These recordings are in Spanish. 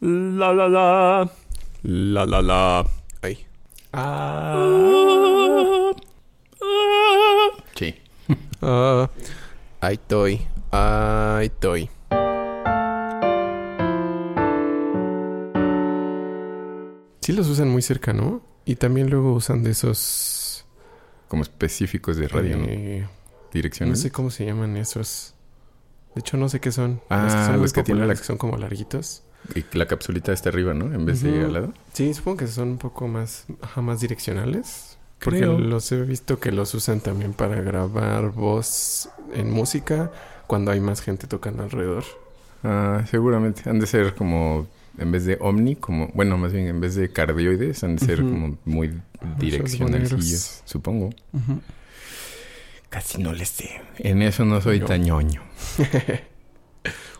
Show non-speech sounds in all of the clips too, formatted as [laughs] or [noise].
La la la. La la la. Ay. Ah. Sí. Ah. Ahí estoy. Ahí estoy. Sí los usan muy cerca, ¿no? Y también luego usan de esos... Como específicos de radio, ¿no? eh, Direcciones. No sé cómo se llaman esos. De hecho, no sé qué son. Ah, los que son los que tienen la- que son como larguitos. Y la capsulita está arriba, ¿no? En vez de Ujú. al lado. Sí, supongo que son un poco más, ajá, más direccionales. Porque Creo. los he visto que los usan también para grabar voz en música cuando hay más gente tocando alrededor. Ah, seguramente. Han de ser como... En vez de omni, como... Bueno, más bien en vez de cardioides, han de ser como muy direccionalillos, boleros. supongo. Casi no les sé. En eso no soy Yo. tan ñoño. [laughs]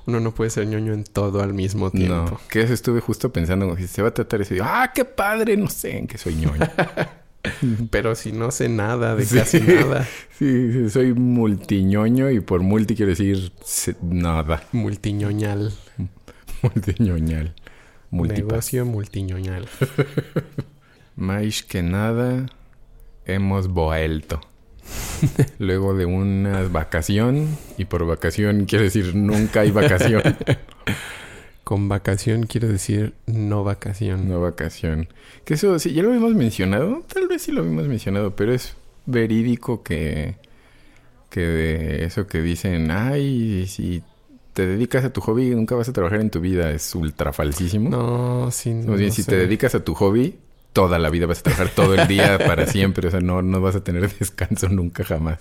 Uno no puede ser ñoño en todo al mismo tiempo. No. Que eso estuve justo pensando, como si se va a tratar digo, ¡ah, qué padre! No sé en qué soy ñoño. [laughs] Pero si no sé nada de Sí. casi nada, [laughs] sí, sí, soy multiñoño y por multi quiero decir nada. multiñoñal. [laughs] Multiñoñal. Multipass. Negocio multiñoñal. Más que nada, hemos vuelto. [laughs] Luego de una vacación, y por vacación quiere decir nunca hay vacación. [laughs] Con vacación quiero decir no vacación. No vacación. Que eso, sí, ya lo habíamos mencionado. Tal vez sí lo habíamos mencionado, pero es verídico que, que de eso que dicen, ay, si te dedicas a tu hobby, nunca vas a trabajar en tu vida, es ultra falsísimo. No, sí, no Más bien, si sé. te dedicas a tu hobby, toda la vida vas a trabajar todo el día para siempre. O sea, no, no vas a tener [laughs] descanso nunca jamás.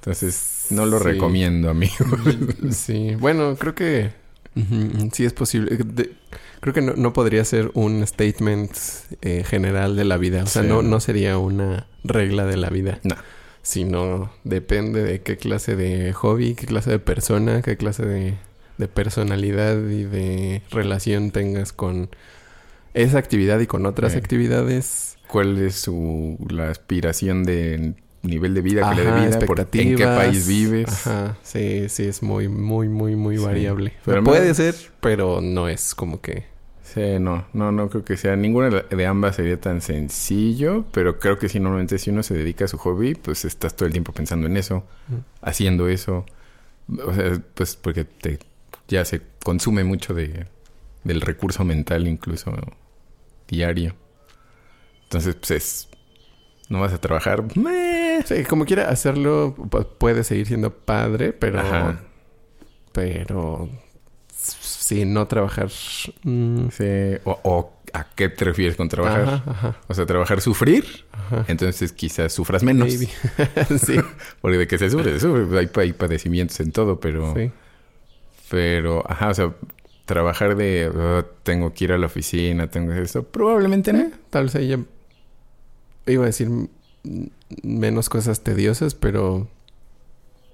Entonces, no lo Sí. recomiendo, amigo. [laughs] Sí, bueno, creo que sí es posible. De- creo que no, no podría ser un statement eh, general de la vida. O sea, Sí. no, no sería una regla de la vida. No. Sino depende de qué clase de hobby, qué clase de persona, qué clase de, de personalidad y de relación tengas con esa actividad y con otras Sí. actividades. ¿Cuál es su la aspiración de nivel de vida que le dé vida? Por- ¿En qué expectativas. país vives? Ajá, sí, sí, es muy, muy, muy, muy Sí. variable. Pero Puede ser, pero no es como que... Sí, no, no, no creo que sea. Ninguna de ambas sería tan sencillo, pero creo que si normalmente si uno se dedica a su hobby, pues estás todo el tiempo pensando en eso, Mm. haciendo eso. O sea, pues porque te ya se consume mucho de del recurso mental incluso diario. Entonces, pues es no vas a trabajar. Sí, como quiera hacerlo, pu- puede seguir siendo padre, pero... Ajá. Pero... Sí, no trabajar... mm, Sí, o, o a qué te refieres con trabajar? Ajá, ajá, O sea, trabajar sufrir, ajá. entonces quizás sufras menos. Maybe. [laughs] sí, Porque de que se sufre, se sufre. Hay, hay padecimientos en todo, pero... sí. Pero, ajá, o sea, trabajar de... "Ah, tengo que ir a la oficina, tengo que hacer esto. Probablemente no. Tal vez ella... Iba a decir menos cosas tediosas, pero...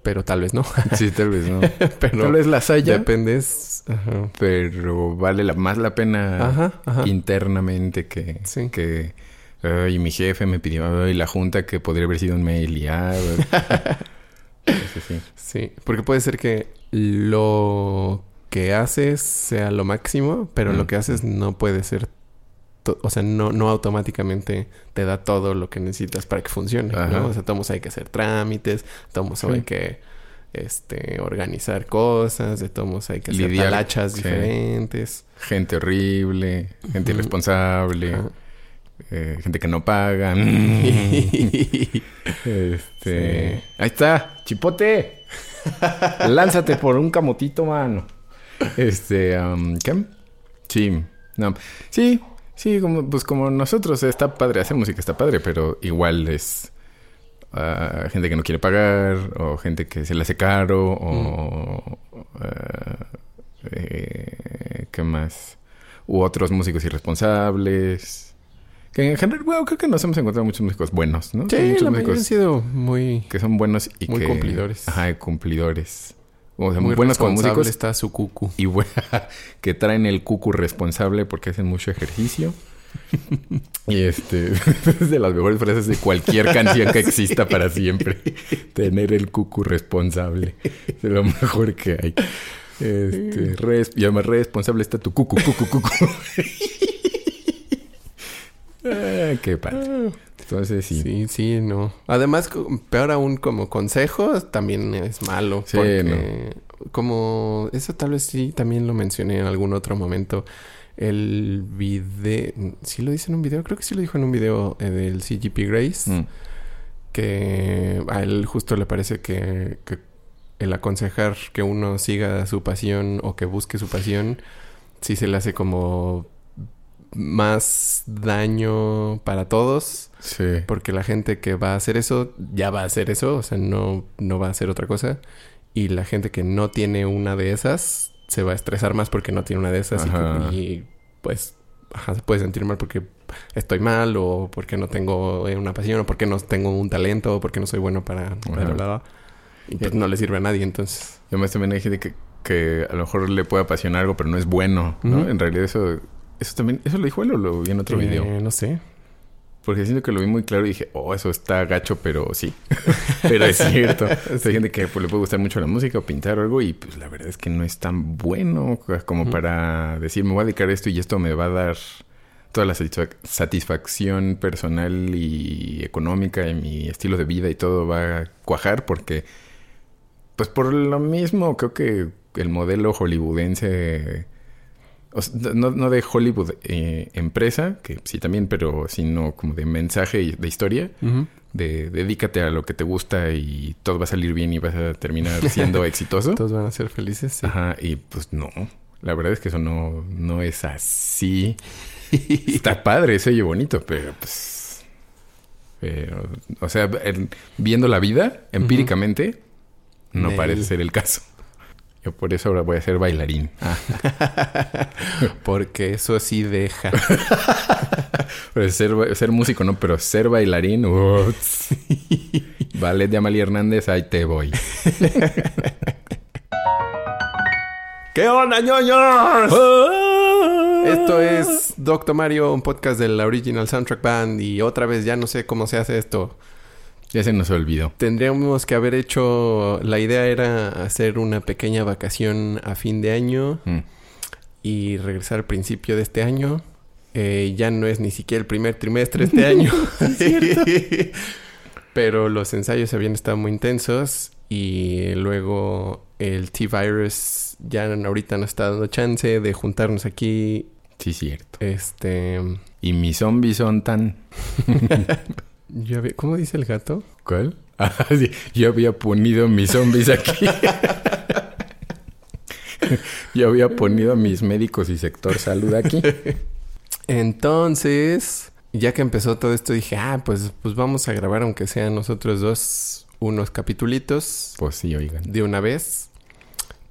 Pero tal vez no. [laughs] Sí, tal vez no. [laughs] pero tal vez las haya, dependes... Ajá. pero vale la, más la pena Ajá, ajá. internamente que... Sí. que Ay, mi jefe me pidió... Ay, la junta que podría haber sido un mail y... Ah, [laughs] sí, sí, sí. Sí, porque puede ser que lo que haces sea lo máximo, pero lo que haces no puede ser, o sea, no, no automáticamente te da todo lo que necesitas para que funcione, Ajá. ¿no? O sea, todos hay que hacer trámites, todos Sí. hay que este, organizar cosas, de todos hay que hacer talachas sí. diferentes. Gente horrible, gente irresponsable, eh, gente que no paga. [laughs] Este. Sí. Ahí está, chipote. [laughs] Lánzate por un camotito, mano. Este, am, ¿qué? Sí, no. Sí, sí, como, pues como nosotros está padre hacer música, está padre, pero igual es ah, gente que no quiere pagar, o gente que se le hace caro, o. ah, eh, ¿Qué más? U otros músicos irresponsables. Que en general, bueno, creo que nos hemos encontrado muchos músicos buenos, ¿no? Sí, muchos la han músicos sido muy, que son buenos y Muy que... cumplidores. Ajá, cumplidores. O sea, muy buenos como músicos está su cucu. y bu- [laughs] que traen el cucu responsable porque hacen mucho ejercicio. y este [laughs] es de las mejores frases de cualquier [laughs] canción que exista para siempre. Tener el cucu responsable. Es lo mejor que hay. Este, res, y además responsable está tu cucu, cucu, cucu. Ah, qué padre. Entonces sí. Sí, sí, no. Además, peor aún como consejo, también es malo. Sí, porque como... Eso tal vez sí también lo mencioné en algún otro momento. El video... ¿Sí lo dice en un video? Creo que sí lo dijo en un video eh, del CGP Grace. Mm. Que a él justo le parece que, que el aconsejar que uno siga su pasión o que busque su pasión, sí se le hace como más daño para todos. Sí. Porque la gente que va a hacer eso, ya va a hacer eso, o sea, no, no va a hacer otra cosa. Y la gente que no tiene una de esas, se va a estresar más porque no tiene una de esas. y-. Y, pues, ajá, se puede sentir mal porque estoy mal, o porque no tengo eh, una pasión, o porque no tengo un talento, o porque no soy bueno para... bla. Y pues no le sirve a nadie, entonces... Y además también hay gente que, que a lo mejor le puede apasionar algo, pero no es bueno, ¿no? Ujú. En realidad eso... Eso también... ¿Eso lo dijo él o lo vi en otro eh, video? No sé. Porque siento que lo vi muy claro y dije, oh, eso está gacho, pero sí. [laughs] pero es cierto. [laughs] Hay gente que pues, le puede gustar mucho la música o pintar o algo y pues la verdad es que no es tan bueno como para decir, me voy a dedicar a esto y esto me va a dar toda la satisfac- satisfacción personal y económica y mi estilo de vida y todo va a cuajar porque, pues por lo mismo, creo que el modelo hollywoodense... o sea, no, no de Hollywood eh, empresa, que sí también, pero sino como de mensaje y de historia, de dedícate a lo que te gusta y todo va a salir bien y vas a terminar siendo [laughs] exitoso. Todos van a ser felices. sí. Ajá, y pues no, la verdad es que eso no, no es así. [laughs] Está padre, se oye bonito, pero pues... Pero, o sea, en- viendo la vida empíricamente, no Nel. parece ser el caso. Yo por eso ahora voy a ser bailarín. [laughs] Porque eso sí deja. [laughs] Pues ser, ser músico no, pero ser bailarín. Ballet de Amalia Hernández, ahí te voy. [laughs] ¿Qué onda, ñoños? Ah. Esto es Doctor Mario, un podcast de la Original Soundtrack Band. Y otra vez, ya no sé cómo se hace esto. Ya se nos olvidó. Tendríamos que haber hecho. La idea era hacer una pequeña vacación a fin de año Mm. y regresar al principio de este año. Eh, ya no es ni siquiera el primer trimestre este año. [laughs] [laughs] Pero los ensayos habían estado muy intensos y luego el T-Virus ya ahorita nos está dando chance de juntarnos aquí. Sí, cierto. Este. Y mis zombies son tan... [laughs] yo había- ¿Cómo dice el gato? ¿Cuál? [laughs] Ah, sí. Yo había ponido mis zombies aquí. [laughs] Yo había ponido a mis médicos y sector salud aquí. [laughs] Entonces, ya que empezó todo esto, dije, ah, pues, pues vamos a grabar, aunque sean nosotros dos, unos capitulitos Pues sí, oigan. de una vez.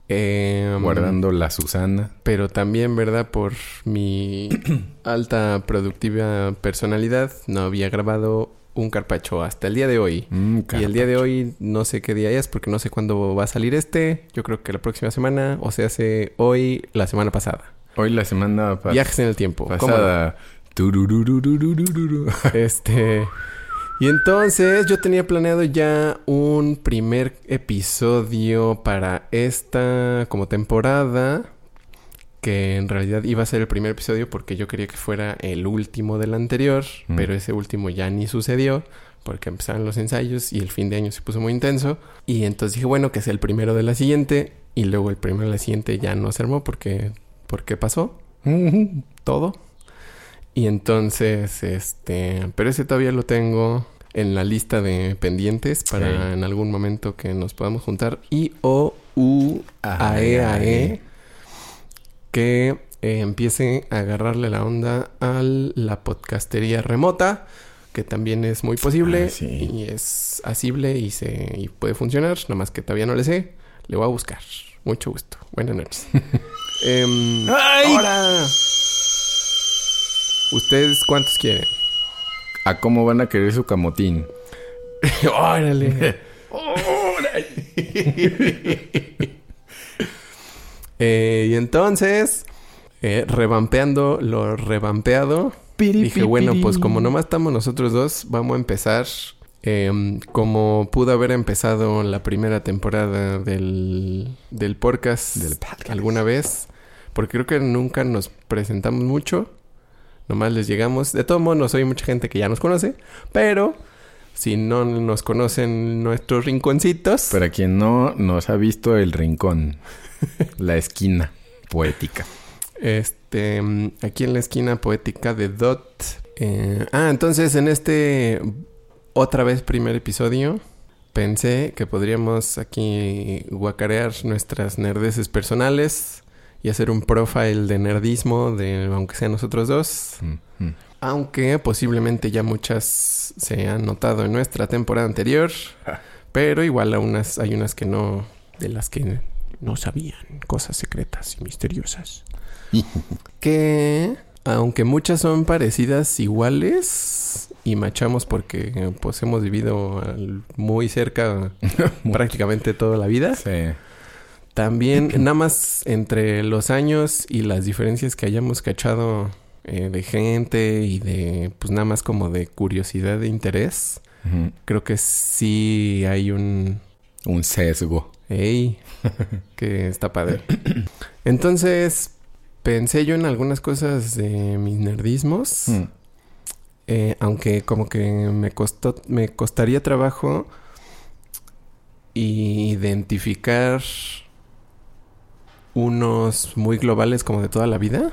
Em, Guardando la Susana. Pero también, ¿verdad? Por mi [clears throat] alta productiva personalidad, no había grabado un carpacho hasta el día de hoy. Mm, Y el día de hoy no sé qué día es porque no sé cuándo va a salir este. Yo creo que la próxima semana o se hace hoy, la semana pasada. Hoy la semana pa- Viajes en el tiempo. pasada. Este. Y entonces yo tenía planeado ya un primer episodio para esta como temporada. Que en realidad iba a ser el primer episodio porque yo quería que fuera el último del anterior. Mm. Pero ese último ya ni sucedió. Porque empezaron los ensayos y el fin de año se puso muy intenso. Y entonces dije, bueno, que sea el primero de la siguiente. Y luego el primero de la siguiente ya no se armó porque... Porque pasó [laughs] todo. Y entonces, este, pero ese todavía lo tengo en la lista de pendientes para Sí. en algún momento que nos podamos juntar. I O U A E A E que eh, empiece a agarrarle la onda a la podcastería remota, que también es muy posible Ah, sí. y es asible y se y puede funcionar, nada más que todavía no le sé. Le voy a buscar. Mucho gusto. Buenas noches. [laughs] Em, ¡Ay! Ahora. ¿Ustedes cuántos quieren? ¿A cómo van a querer su camotín? [laughs] ¡Órale! [laughs] Eh, y entonces, eh, revampeando lo revampeado, dije, bueno, pues como nomás estamos nosotros dos, vamos a empezar Em, como pudo haber empezado la primera temporada del, del podcast Del podcast. alguna vez, porque creo que nunca nos presentamos mucho, nomás les llegamos. De todos modos, hay mucha gente que ya nos conoce, pero si no nos conocen nuestros rinconcitos, Para quien no nos ha visto el rincón, [laughs] la esquina poética. Este, aquí en la esquina poética de Dot. eh, ah, entonces en este otra vez primer episodio pensé que podríamos aquí guacarear nuestras nerdeces personales y hacer un profile de nerdismo de aunque sean nosotros dos. Mm. Aunque posiblemente ya muchas se han notado en nuestra temporada anterior, pero igual a unas, hay unas que no, de las que no sabían, cosas secretas y misteriosas. [laughs] que, aunque muchas son parecidas, iguales, y machamos porque pues hemos vivido muy cerca [laughs] prácticamente toda la vida. Sí. También, [laughs] nada más entre los años y las diferencias que hayamos cachado eh, de gente y de, pues nada más como de curiosidad e interés, creo que sí hay un... Un sesgo. ¡Ey! [laughs] que está padre. Entonces, pensé yo en algunas cosas de mis nerdismos, Mm. eh, aunque como que me costó, me costaría trabajo identificar unos muy globales como de toda la vida,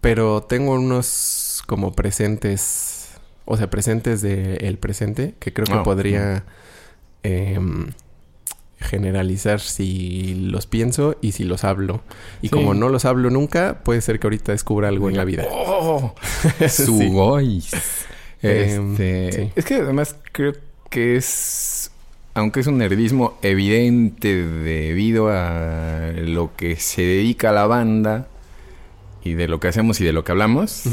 pero tengo unos como presentes, o sea, presentes del presente, que creo que Ah, podría em, generalizar si los pienso y si los hablo. Y Sí. como no los hablo nunca, puede ser que ahorita descubra algo en la vida. ¡Oh! [laughs] Sí. Sugoi. [laughs] Em, Este, sí. Es que además creo que es, aunque es un nerdismo evidente debido a lo que se dedica a la banda y de lo que hacemos y de lo que hablamos,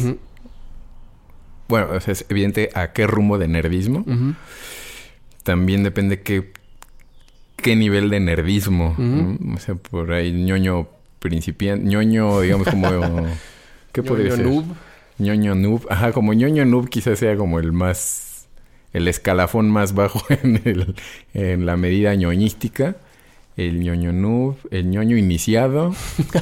bueno, o sea, es evidente a qué rumbo de nerdismo. También depende qué, qué nivel de nerdismo. O sea, por ahí ñoño principiante, ñoño, digamos como... [laughs] ¿Qué podría Ñoño ser? noob. ñoño noob. Ajá, como ñoño noob quizás sea como el más... El escalafón más bajo [laughs] en, el, en la medida ñoñística. El ñoño noob, el ñoño iniciado. [laughs]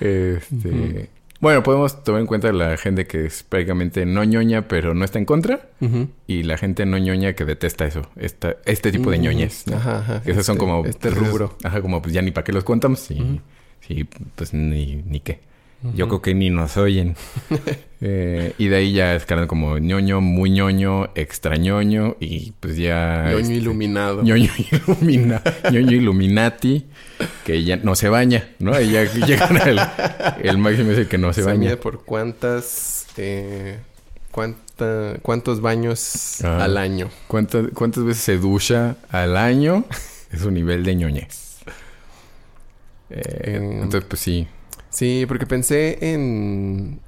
este... Bueno, podemos tomar en cuenta la gente que es prácticamente no ñoña, pero no está en contra. Y la gente no ñoña que detesta eso. Esta, este tipo de Mm, ñoñez. ¿no? Ajá, ajá. Esos son Este- como... Este esos- rubro. Ajá, como pues ya ni para qué los contamos. Sí, Ujú. sí pues ni, ni qué. Yo creo que ni nos oyen. [laughs] Eh, y de ahí ya escalan como ñoño, muy ñoño, extra ñoño. Y pues ya... Ñoño este, iluminado. ñoño, [laughs] ilumina, ñoño Illuminati. Que ya no se baña, ¿no? Ahí ya [laughs] llegan al... El máximo es el que no se Se baña. por cuántas... eh, cuánta, cuántos baños Ah. al año. ¿Cuántas, ¿Cuántas veces se ducha al año? Es su nivel de ñoñez. Eh, En- entonces, pues sí. Sí, porque pensé en...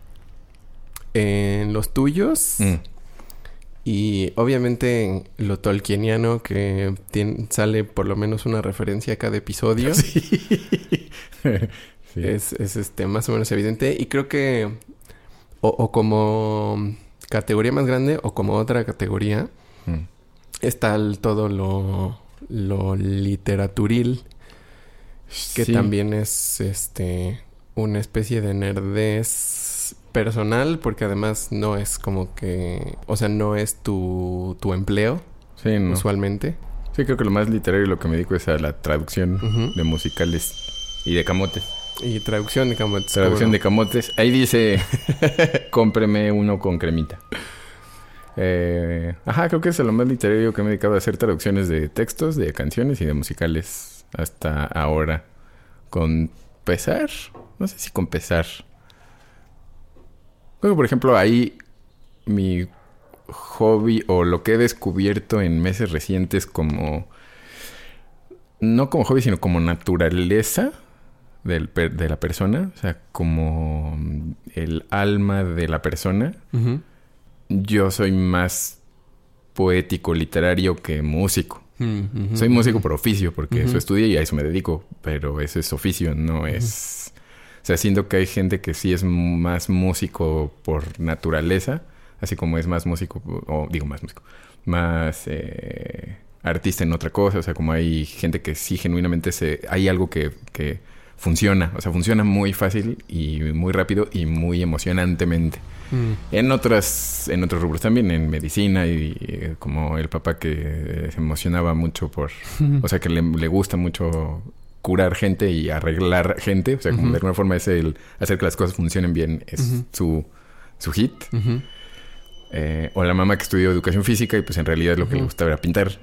En los tuyos. Mm. Y obviamente lo tolkieniano que sale por lo menos una referencia a cada episodio. [laughs] Sí. [laughs] Sí. Es, es, este más o menos evidente. Y creo que o, o como categoría más grande o como otra categoría Mm. está el- todo lo, lo literaturil, que Sí. también es este una especie de nerdez personal, porque además no es como que, o sea, no es tu, tu empleo Sí, no. usualmente. Sí, creo que lo más literario lo que me dedico es a la traducción de musicales y de camotes. Y traducción de camotes. Traducción ¿cómo de camotes. Ahí dice, [laughs] cómpreme uno con cremita. Eh, ajá, creo que es lo más literario que me he dedicado a hacer traducciones de textos, de canciones y de musicales hasta ahora. Con pesar, no sé si con pesar. Creo que, por ejemplo, ahí mi hobby o lo que he descubierto en meses recientes como... No como hobby, sino como naturaleza del de la persona. O sea, como el alma de la persona. Yo soy más poético, literario que músico. Mm. Soy músico por oficio, porque eso estudié y a eso me dedico. Pero ese es oficio, no es... O sea, siento que hay gente que sí es más músico por naturaleza. así como es más músico, o digo más músico, más eh, artista en otra cosa, o sea, como hay gente que sí genuinamente se, hay algo que, que funciona, o sea, funciona muy fácil y muy rápido y muy emocionantemente. Mm. En otras, en otros rubros también, en medicina y eh, como el papá que se emocionaba mucho por, [laughs] o sea, que le, le gusta mucho curar gente y arreglar gente, o sea, como de alguna forma es el hacer que las cosas funcionen bien, es su, su hit. Eh, o la mamá que estudió educación física y pues en realidad lo que le gustaba era pintar.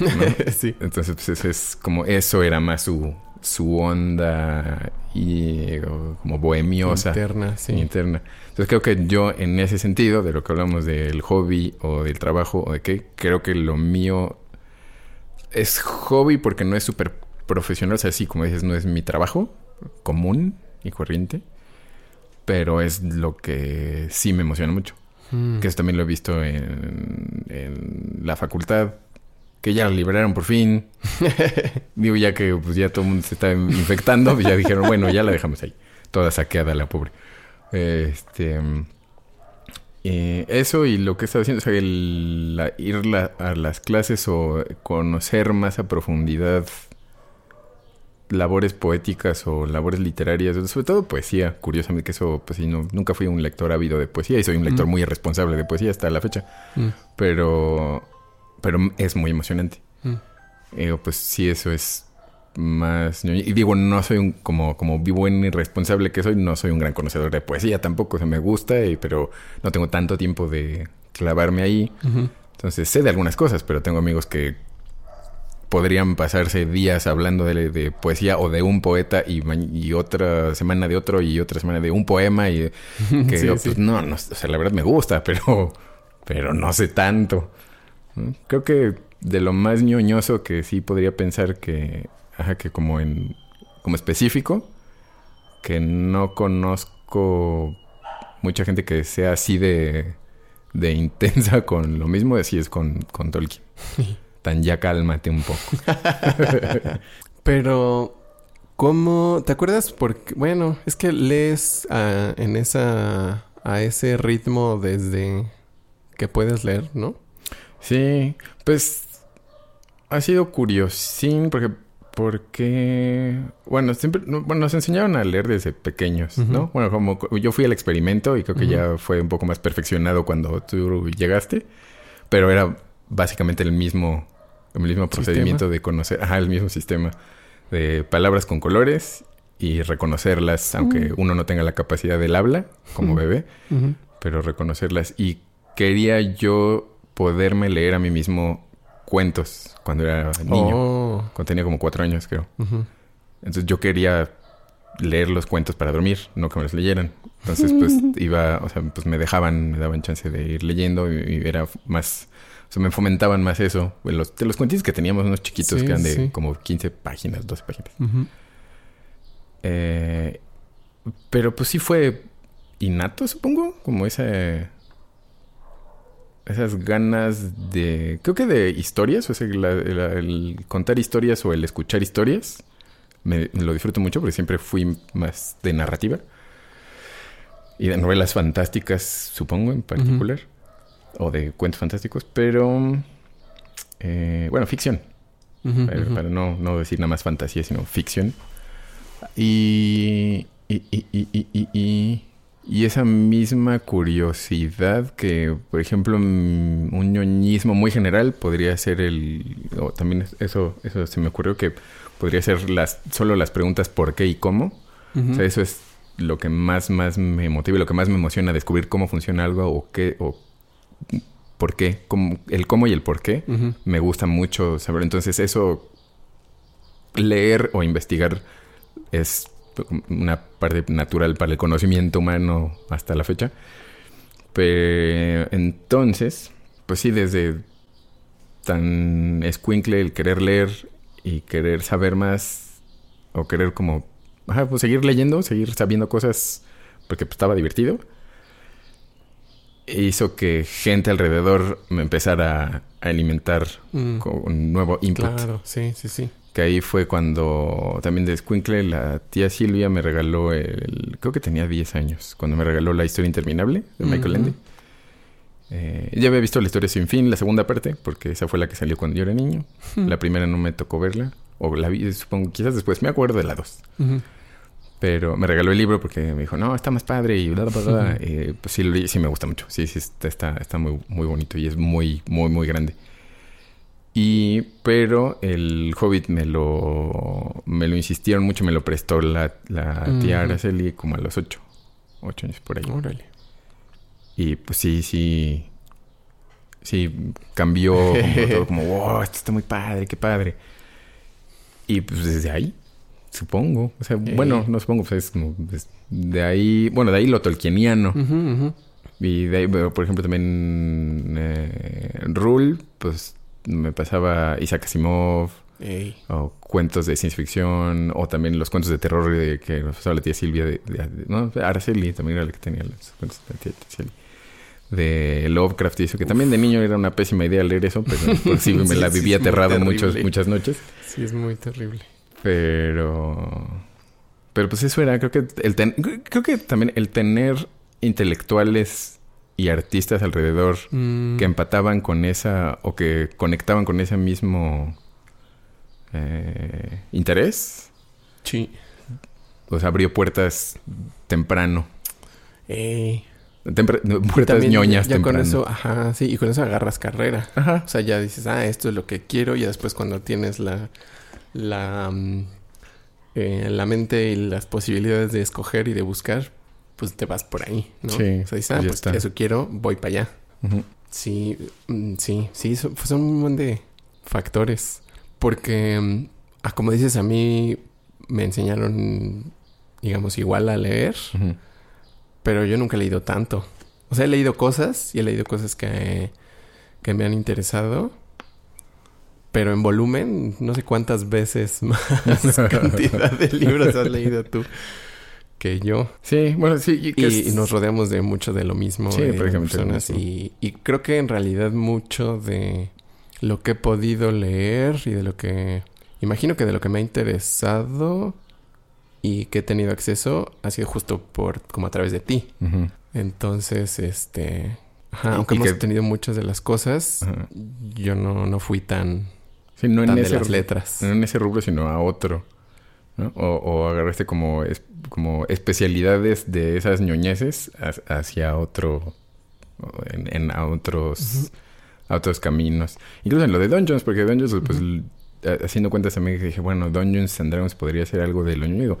¿no? [laughs] sí. Entonces, pues eso es como eso era más su, su onda y o como bohemiosa Interna, sí. interna. Entonces creo que yo en ese sentido, de lo que hablamos del hobby o del trabajo o de qué, creo que lo mío es hobby porque no es súper profesional, o sea, sí, como dices, no es mi trabajo común y corriente, pero es lo que sí me emociona mucho. Mm. Que eso también lo he visto en, en la facultad, que ya la liberaron por fin. [laughs] Digo, ya que pues, ya todo el mundo se está infectando, pues ya dijeron, bueno, ya la dejamos ahí. Toda saqueada la pobre. Este... eh, eso y lo que está haciendo, o sea, el, la- ir la- a las clases o conocer más a profundidad labores poéticas o labores literarias, sobre todo poesía, curiosamente que eso, pues sí, no, nunca fui un lector ávido de poesía y soy un lector Mm. muy irresponsable de poesía hasta la fecha, Mm. pero, pero es muy emocionante. Mm. Digo, pues sí, eso es más... Y digo, no soy un... Como, como buen irresponsable que soy, no soy un gran conocedor de poesía tampoco. O sea, me gusta, y- pero no tengo tanto tiempo de clavarme ahí. Entonces sé de algunas cosas, pero tengo amigos que podrían pasarse días hablando de, de poesía o de un poeta y, y otra semana de otro y otra semana de un poema y [laughs] que Sí, yo, sí. pues, no, no, o sea, la verdad me gusta, [laughs] pero, pero no sé tanto. ¿no? Creo que de lo más ñoñoso que sí podría pensar que, ajá, que como en, como específico, que no conozco mucha gente que sea así de, de [laughs] intensa con lo mismo, así es con, con Tolkien. Tan ya cálmate un poco. [laughs] Pero, ¿cómo? ¿Te acuerdas? Porque, bueno, es que lees a, en esa, a ese ritmo desde que puedes leer, ¿no? Sí, pues ha sido curiosín porque, porque bueno, siempre, no- bueno, nos enseñaron a leer desde pequeños, ¿no? Bueno, como co- yo fui al experimento y creo que ya fue un poco más perfeccionado cuando tú llegaste, pero era básicamente el mismo, el mismo procedimiento de conocer, ajá, el mismo sistema de palabras con colores y reconocerlas, aunque uno no tenga la capacidad del habla como Mm. bebé pero reconocerlas. Y quería yo poderme leer a mí mismo cuentos cuando era niño, Oh. cuando tenía como cuatro años, creo. Entonces yo quería leer los cuentos para dormir, no que me los leyeran. Entonces, pues [laughs] iba, o sea, pues me dejaban, me daban chance de ir leyendo y, y era más, o sea, me fomentaban más eso. De los, de los cuentitos que teníamos, unos chiquitos Sí, que eran de sí. como 15 páginas, 12 páginas. Eh, pero pues sí fue innato, supongo, como esa esas ganas de creo que de historias, o sea, la- la- el contar historias o el escuchar historias me, me lo disfruto mucho porque siempre fui más de narrativa y de novelas fantásticas, supongo en particular, o de cuentos fantásticos, pero eh, bueno, ficción para, no, no decir nada más fantasía, sino ficción. Y, y, y, y, y, esa misma curiosidad que, por ejemplo, un ñoñismo muy general podría ser el... O también es- eso, eso se me ocurrió que podría ser las, solo las preguntas por qué y cómo. O sea, eso es lo que más, más me motiva, y lo que más me emociona, descubrir cómo funciona algo o qué, o por qué, el cómo y el por qué me gusta mucho saber. Entonces, eso, leer o investigar es una parte natural para el conocimiento humano hasta la fecha. Pero entonces, pues sí, desde tan escuincle el querer leer y querer saber más o querer como, ajá, pues seguir leyendo, seguir sabiendo cosas porque pues, estaba divertido hizo que gente alrededor me empezara a alimentar Mm. con nuevo input. Claro, sí, sí, sí. Que ahí fue cuando también de Squinkle la tía Silvia me regaló el... Creo que tenía 10 años. Cuando me regaló La historia interminable de Michael. Ende. Eh, ya había visto la historia sin fin, la segunda parte, porque esa fue la que salió cuando yo era niño. Hmm. La primera no me tocó verla. O la vi, supongo, quizás después. Me acuerdo de la dos. Ujú. Pero me regaló el libro porque me dijo, no, está más padre y bla, bla, bla. bla. Eh, pues sí, lo leí, sí me gusta mucho. Sí, sí, está, está, está muy, muy bonito y es muy, muy, muy grande. Y, pero el Hobbit me lo, me lo insistieron mucho, me lo prestó la, la tía Ujú. Araceli como a los ocho, ocho años por ahí. Órale. Y pues sí, sí, sí, cambió como todo, como, [laughs] wow, esto está muy padre, qué padre. Y pues desde ahí, supongo, o sea, Eh. bueno, no supongo, pues es como, de ahí, bueno, de ahí lo tolkieniano. Y de ahí, por ejemplo, también eh, Rule, pues me pasaba Isaac Asimov, Ey. o cuentos de ciencia ficción, o también los cuentos de terror de que nos pasaba la tía Silvia, de, de- de- no, Araceli también era la que tenía los cuentos de la tía Araceli. De Lovecraft y eso, que también de niño era una pésima idea leer eso, pero sí me [laughs] Sí, la sí, vivía es muy aterrado muchos, muchas noches. Sí, es muy terrible. Pero. Pero pues eso era, creo que el ten- creo que también el tener intelectuales y artistas alrededor Mm, que empataban con esa o que conectaban con ese mismo eh, interés, Sí. pues abrió puertas temprano. No, puertas También ñoñas ya con temprano. eso, ajá, sí, y con eso agarras carrera. Ajá. O sea, ya dices, ah, esto es lo que quiero, y después cuando tienes la, la, mm, eh, la mente y las posibilidades de escoger y de buscar, pues te vas por ahí, ¿no? Sí, O sea, dices, ah, pues está. eso quiero, voy para allá. Ujú. Sí, mm, sí, sí, son, son un montón de factores. Porque, mm, ah, como dices, a mí me enseñaron, digamos, igual a leer, pero yo nunca he leído tanto. O sea, he leído cosas y he leído cosas que, que me han interesado. Pero en volumen, no sé cuántas veces [laughs] más [laughs] cantidad de libros has leído tú que yo. Sí, bueno, sí. Y, que Y, es- y nos rodeamos de mucho de lo mismo. Sí, personas. Y, y creo que en realidad mucho de lo que he podido leer y de lo que... Imagino que de lo que me ha interesado y que he tenido acceso ha sido justo por como a través de ti. Entonces, este... Ajá, aunque hemos que- tenido muchas de las cosas, yo no, no fui tan, Sí, no en de ese las letras. No en ese rubro, sino a otro. ¿no? O, o agarraste como, es- como especialidades de esas ñoñeces ha- hacia otro, en, en- a otros, a otros caminos. Incluso en lo de Dungeons, porque Dungeons, pues, haciendo cuentas también que dije, bueno, Dungeons and Dragons podría ser algo de lo ñoño.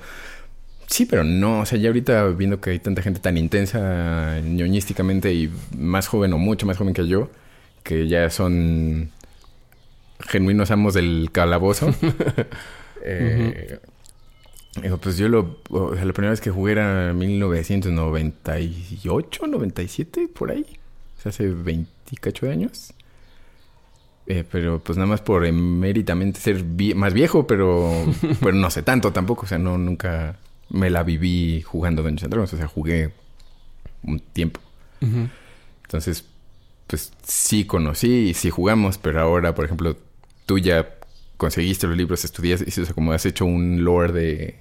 Sí, pero no, o sea, ya ahorita viendo que hay tanta gente tan intensa ñoñísticamente y más joven o mucho más joven que yo, que ya son genuinos amos del calabozo. [laughs] eh, digo, pues yo lo, o sea, la primera vez que jugué era en 1998, 97, por ahí. O sea, hace 20 y cacho de años. Eh, pero pues nada más por eméritamamente ser vie- más viejo, pero, [laughs] pero no sé tanto tampoco. O sea, no, nunca me la viví jugando Dungeons and Dragons. O sea, jugué un tiempo. Entonces, pues sí conocí y sí jugamos, pero ahora, por ejemplo, tú ya conseguiste los libros, estudiaste, y, como has hecho un lore de,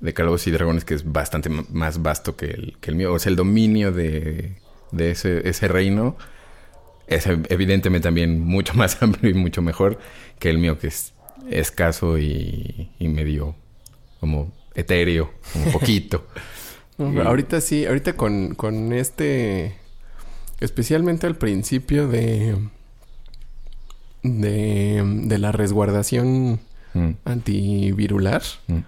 de Calabozos y Dragones que es bastante más vasto que el, que el mío. O sea, el dominio de, de ese, ese reino es ev- evidentemente también mucho [laughs] más amplio y mucho mejor que el mío, que es escaso y, y medio como etéreo, un poquito. [laughs] Ahorita sí, ahorita con, con este, especialmente al principio de, de, de la resguardación Mm, antivirular, mm.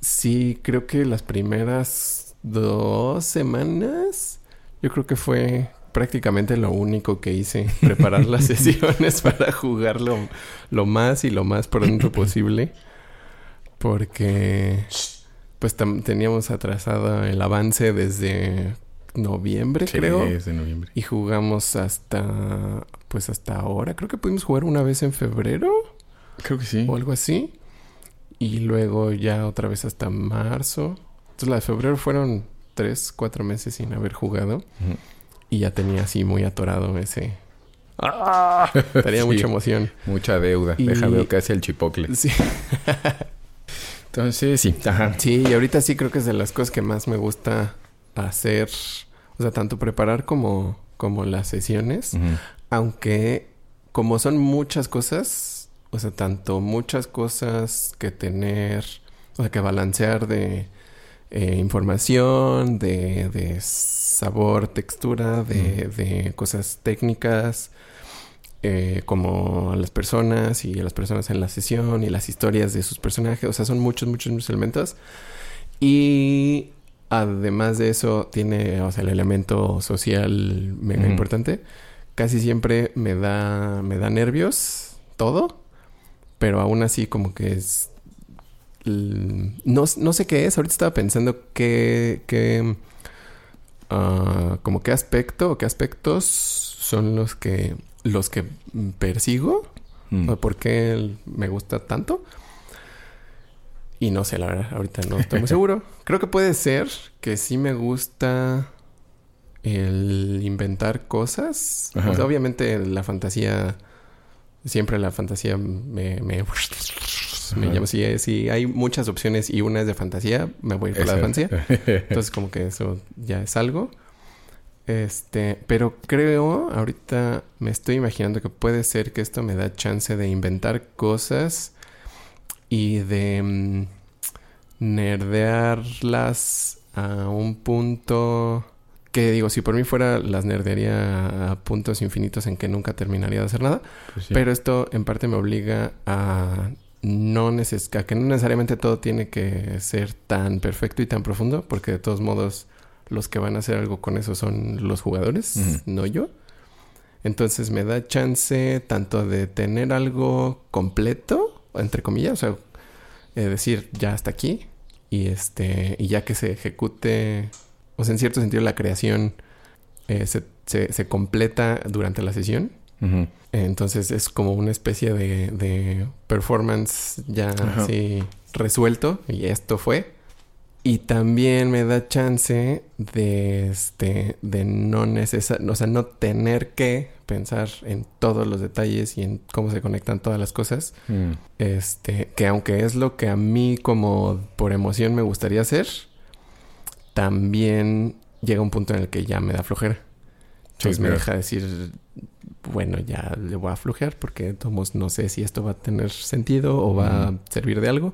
sí creo que las primeras dos semanas, yo creo que fue prácticamente lo único que hice, [laughs] preparar las sesiones para jugar lo, más y lo más pronto [laughs] posible, porque pues teníamos atrasado el avance desde noviembre, Sí, creo. es de noviembre. Y jugamos hasta, pues hasta ahora. Creo que pudimos jugar una vez en febrero Creo que sí. o algo así. Y luego ya otra vez hasta marzo. Entonces la de febrero fueron tres, cuatro meses sin haber jugado. Y ya tenía así muy atorado ese... ¡Ah! [laughs] Tenía Sí. mucha emoción. Mucha deuda. Y- Deja veo casi el chipocle. Sí. [laughs] Entonces, sí. Ajá. sí, y ahorita sí creo que es de las cosas que más me gusta hacer. O sea, tanto preparar como, como las sesiones, aunque como son muchas cosas, o sea, tanto muchas cosas que tener, o sea, que balancear de eh, información, de, de sabor, textura, de, de cosas técnicas, eh, como a las personas y a las personas en la sesión y las historias de sus personajes, o sea, son muchos, muchos, muchos elementos. Y además de eso, tiene, o sea, el elemento social mega importante. Casi siempre me da, me da nervios todo, pero aún así como que es... l- No, no sé qué es, ahorita estaba pensando qué, qué ah, como qué aspecto o qué aspectos son los que, los que mm, persigo Mm. o por qué me gusta tanto. Y no sé, la verdad, ahorita no estoy muy seguro. [laughs] Creo que puede ser que sí me gusta el inventar cosas. Obviamente la fantasía, siempre la fantasía me... me me llama, si, si hay muchas opciones y una es de fantasía, me voy a ir por la fantasía. [laughs] Entonces, como que eso ya es algo. Este, pero creo, ahorita me estoy imaginando que puede ser que esto me da chance de inventar cosas y de mm, nerdearlas a un punto que digo, si por mí fuera, las nerdearía a puntos infinitos en que nunca terminaría de hacer nada. Pues sí. Pero esto en parte me obliga a no neces a que no necesariamente todo tiene que ser tan perfecto y tan profundo, porque de todos modos los que van a hacer algo con eso son los jugadores, no yo. Entonces me da chance tanto de tener algo completo, entre comillas, o sea, eh, decir ya hasta aquí y este y ya que se ejecute, o sea, en cierto sentido la creación eh, se, se- se completa durante la sesión. Entonces es como una especie de, de performance ya así resuelto. Y esto fue. Y también me da chance de este de no necesar, o sea, no tener que pensar en todos los detalles y en cómo se conectan todas las cosas. Mm. Este, que aunque es lo que a mí como por emoción me gustaría hacer, también llega un punto en el que ya me da flojera. Entonces me deja decir, bueno, ya le voy a flojear porque no sé si esto va a tener sentido o va a servir de algo.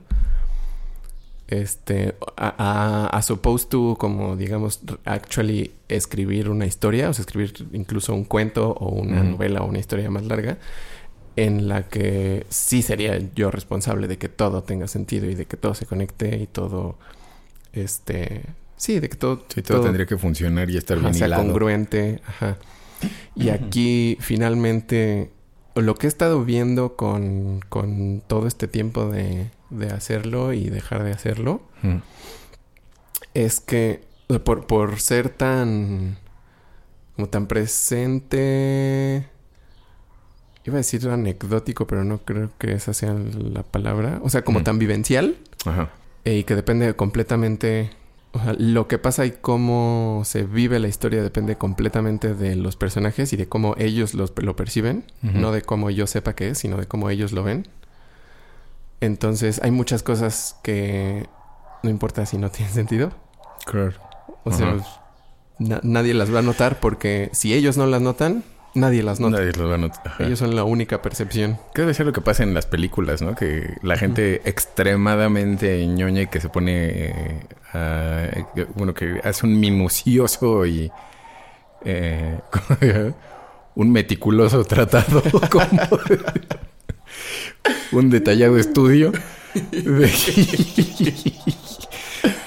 Este, a, a, as opposed to, como digamos, actually escribir una historia, o sea, escribir incluso un cuento o una novela o una historia más larga, en la que sí sería yo responsable de que todo tenga sentido y de que todo se conecte y todo, este, sí, de que todo, Sí, todo, tendría que funcionar y estar Ajá, bien sea hilado. congruente. Ajá. Y aquí finalmente lo que he estado viendo con, con todo este tiempo de, de hacerlo y dejar de hacerlo Mm. es que por, por ser tan como tan presente iba a decir anecdótico pero no creo que esa sea la palabra o sea como Mm. tan vivencial Ajá. eh, y que depende completamente, o sea, lo que pasa y cómo se vive la historia depende completamente de los personajes y de cómo ellos los, lo perciben, no de cómo yo sepa qué es, sino de cómo ellos lo ven. Entonces hay muchas cosas que no importa si no tienen sentido. Claro. O sea, na- nadie las va a notar porque si ellos no las notan, nadie las nota. Nadie lo va a notar. Ajá. Ellos son la única percepción. Que debe ser lo que pasa en las películas, ¿no? Que la gente extremadamente ñoña y que se pone a- que- bueno, que hace un minucioso y eh, [laughs] un meticuloso tratado [laughs] como un detallado estudio de,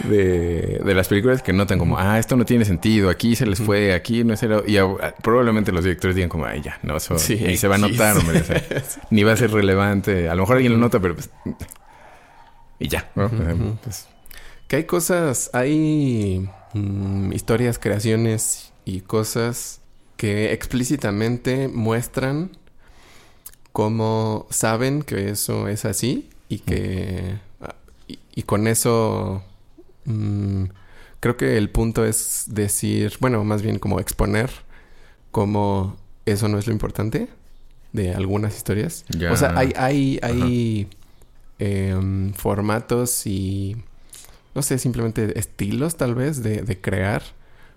de, de las películas que notan como, ah, esto no tiene sentido, aquí se les fue, aquí no es el... Y a- probablemente los directores digan como, ay, ya, no, eso Sí, ni se va a notar, X. hombre, o sea, ni va a ser relevante. A lo mejor alguien lo nota, pero pues... Y ya, ¿no? Ujú. Pues, Que hay cosas, hay mm, historias, creaciones y cosas que explícitamente muestran cómo saben que eso es así y que y, y con eso mm, creo que el punto es decir, bueno, más bien como exponer cómo eso no es lo importante de algunas historias. O sea, hay, hay, hay em, formatos y no sé, simplemente estilos tal vez de, de crear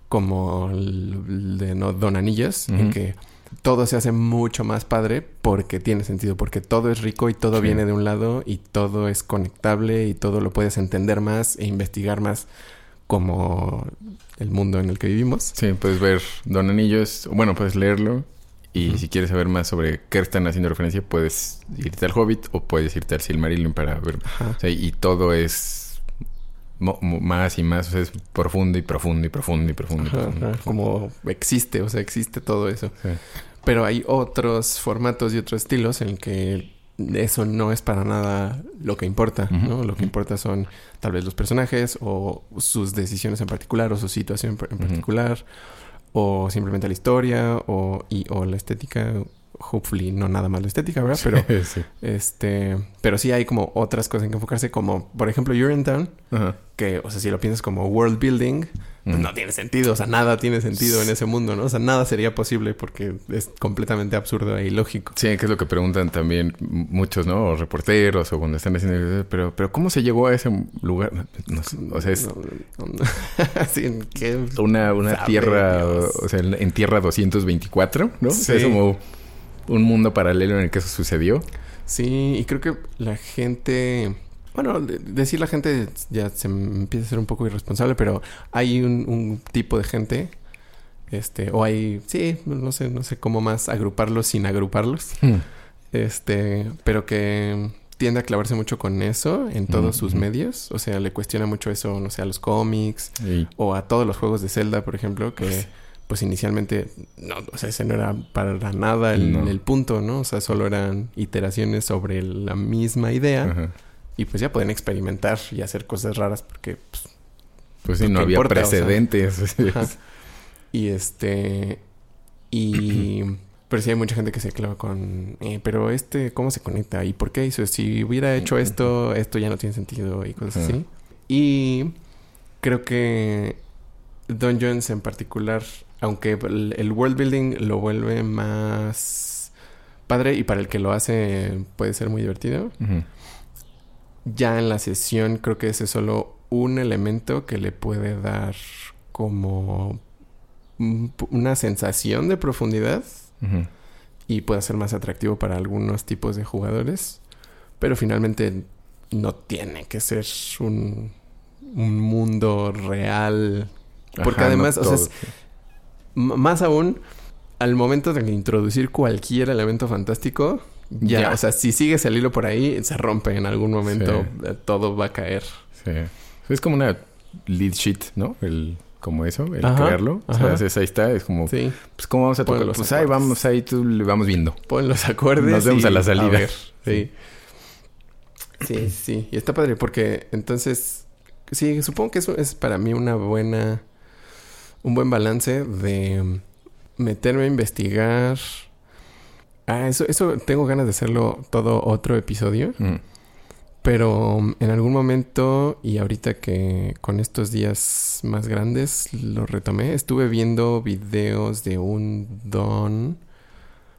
como el de no, Don Anillos, en Ujú. que todo se hace mucho más padre porque tiene sentido, porque todo es rico y todo Sí. viene de un lado y todo es conectable y todo lo puedes entender más e investigar más como el mundo en el que vivimos. Sí, puedes ver Don Anillos, bueno, puedes leerlo. Y si quieres saber más sobre qué están haciendo referencia, puedes irte al Hobbit o puedes irte al Silmarillion para ver. O sea, y todo es más y más, o sea, es profundo y profundo y profundo y profundo. y Ajá, profundo, ajá, profundo. como existe, o sea, existe todo eso. Sí. Pero hay otros formatos y otros estilos en que eso no es para nada lo que importa, ¿no? Lo que importa son tal vez los personajes o sus decisiones en particular o su situación en particular o simplemente la historia o, y, o la estética. Hopefully no nada más la estética, ¿verdad? Pero [laughs] sí. este, pero sí hay como otras cosas en que enfocarse, como por ejemplo Urinetown, que, o sea, si lo piensas como world building, pues no tiene sentido, o sea, nada tiene sentido en ese mundo, ¿no? O sea, nada sería posible porque es completamente absurdo e ilógico. Sí, que es lo que preguntan también muchos, ¿no? O reporteros o cuando están haciendo... Pero, pero ¿cómo se llegó a ese lugar? No o sea, es [laughs] una, una tierra, Dios. o sea, en tierra 224, ¿no? O sea, Sí. es como un mundo paralelo en el que eso sucedió. Sí, y creo que la gente... Bueno, de- decir la gente ya se empieza a ser un poco irresponsable, pero hay un, un tipo de gente, este, o hay, sí, no sé, no sé cómo más agruparlos sin agruparlos, este, pero que tiende a clavarse mucho con eso en todos sus Ujú. medios, o sea, le cuestiona mucho eso, no sé, a los cómics o a todos los juegos de Zelda, por ejemplo, que pues inicialmente, no, o sea, ese no era para nada el, No. el punto, ¿no? O sea, solo eran iteraciones sobre la misma idea ajá. y pues ya pueden experimentar y hacer cosas raras porque, pues, Pues sí, ¿Qué no había importa? O sea, precedentes. [laughs] Y este. Y. [clears throat] Pero sí hay mucha gente que se clava con. eh, pero este, ¿cómo se conecta? ¿Y por qué hizo? Si hubiera hecho esto, esto ya no tiene sentido y cosas Ajá. así. Y creo que Dungeons en particular, aunque el, el world building lo vuelve más padre y para el que lo hace puede ser muy divertido. Ya en la sesión creo que ese es solo un elemento que le puede dar como un- una sensación de profundidad y puede ser más atractivo para algunos tipos de jugadores. Pero finalmente no tiene que ser un, un mundo real. Porque Ajá, además, no o sea, es- más aún, al momento de introducir cualquier elemento fantástico, ya, Ya. o sea, si sigues el hilo por ahí, se rompe en algún momento, Sí. eh, todo va a caer. Sí. Es como una lead sheet, ¿no? El, como eso, el Ajá, crearlo. O ajá. sea, haces- ahí está, es como, Sí, pues, ¿cómo vamos a tocar? Pues ahí vamos, ahí tú le vamos viendo. pon los acordes. Nos vemos y a la salida. ver. Sí. sí, sí. Y está padre porque entonces, sí, supongo que eso es para mí una buena, un buen balance de meterme a investigar. Ah, eso, eso tengo ganas de hacerlo todo otro episodio. Mm. Pero um, en algún momento, y ahorita que con estos días más grandes lo retomé, estuve viendo videos de un don.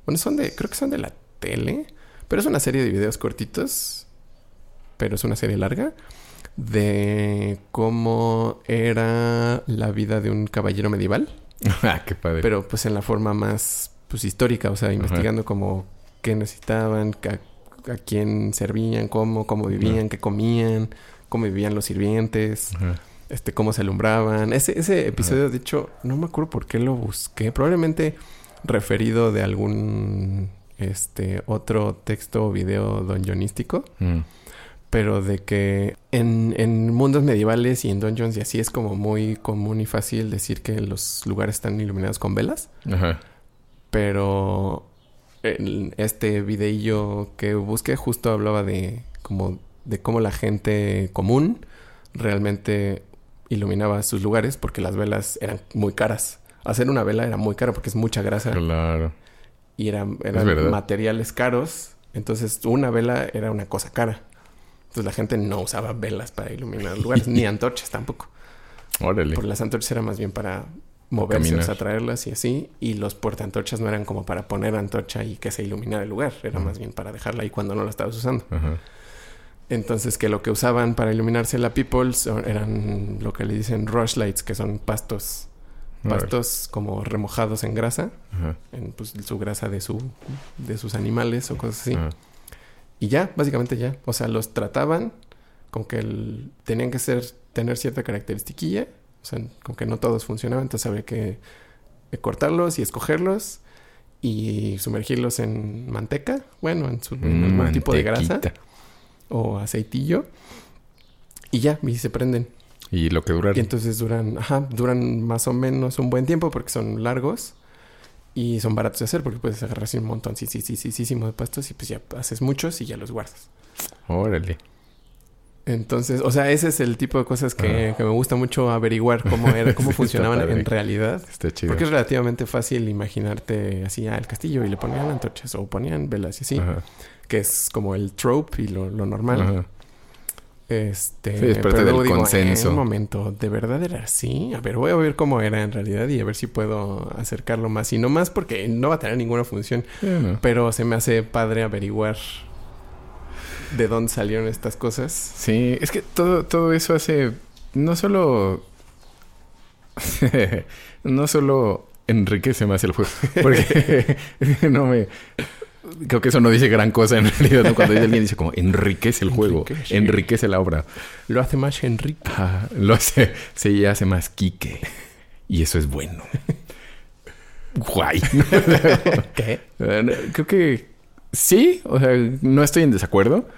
Bueno, son de. Creo que son de la tele. Pero es una serie de videos cortitos. Pero es una serie larga. De cómo era la vida de un caballero medieval. [laughs] ah, qué padre. Pero pues en la forma más pues histórica, o sea, investigando como qué necesitaban, a, a quién servían, cómo, cómo vivían, qué comían, cómo vivían los sirvientes, Ajá. este, cómo se alumbraban. Ese, ese episodio, de hecho, no me acuerdo por qué lo busqué. Probablemente referido de algún este otro texto o video donjonístico. Mm. Pero de que en, en mundos medievales y en dungeons y así es como muy común y fácil decir que los lugares están iluminados con velas. Ajá. Pero el- este videillo que busqué justo hablaba de como de cómo la gente común realmente iluminaba sus lugares porque las velas eran muy caras. Hacer una vela era muy caro porque es mucha grasa Claro. y eran, eran materiales caros. Entonces una vela era una cosa cara. Entonces la gente no usaba velas para iluminar lugares, ni [laughs] antorchas tampoco. Órale. Porque las antorchas eran más bien para moverse, o sea, traerlas y así. Y los portaantorchas no eran como para poner antorcha y que se iluminara el lugar. Era más bien para dejarla ahí cuando no la estabas usando. Entonces, que lo que usaban para iluminarse la people son- eran lo que le dicen rush lights, que son pastos pastos como remojados en grasa, en pues, su grasa de su de sus animales o cosas así. Y ya, básicamente ya. O sea, los trataban con que el- tenían que ser, tener cierta caracteristiquilla. O sea, con que no todos funcionaban. Entonces había que eh, cortarlos y escogerlos y sumergirlos en manteca. Bueno, en, su, en algún tipo de grasa o aceitillo. Y ya, y se prenden. Y lo que dura. Y entonces duran, ajá, duran más o menos un buen tiempo porque son largos y son baratos de hacer porque puedes agarrar así un montón, sí, sí, sí, sí, sí, sí, de pastos y pues ya haces muchos y ya los guardas. Órale. Entonces, o sea, ese es el tipo de cosas que, que me gusta mucho averiguar cómo [laughs] era, cómo Sí, funcionaban en realidad. Está chido. Porque es relativamente fácil imaginarte así, ah, el castillo y le ponían antorchas o ponían velas y así, Ajá. que es como el trope y lo, lo normal. Ajá. Este, Sí, es parte pero luego del digo, consenso. "Eh, un momento, ¿de verdad era así? A ver, voy a ver cómo era en realidad y a ver si puedo acercarlo más. Y no más porque no va a tener ninguna función, pero se me hace padre averiguar de dónde salieron estas cosas. Sí, es que todo, todo eso hace. No solo. [laughs] no solo enriquece más el juego. [laughs] Porque [laughs] no me. Creo que eso no dice gran cosa en [laughs] realidad. ¿no? Cuando alguien dice como enriquece el juego, Enriquece. enriquece la obra. Lo hace más Enrique. Lo hace, sí, hace más Quique. Y eso es bueno. Guay. [laughs] ¿Qué? Creo que sí, o sea, no estoy en desacuerdo,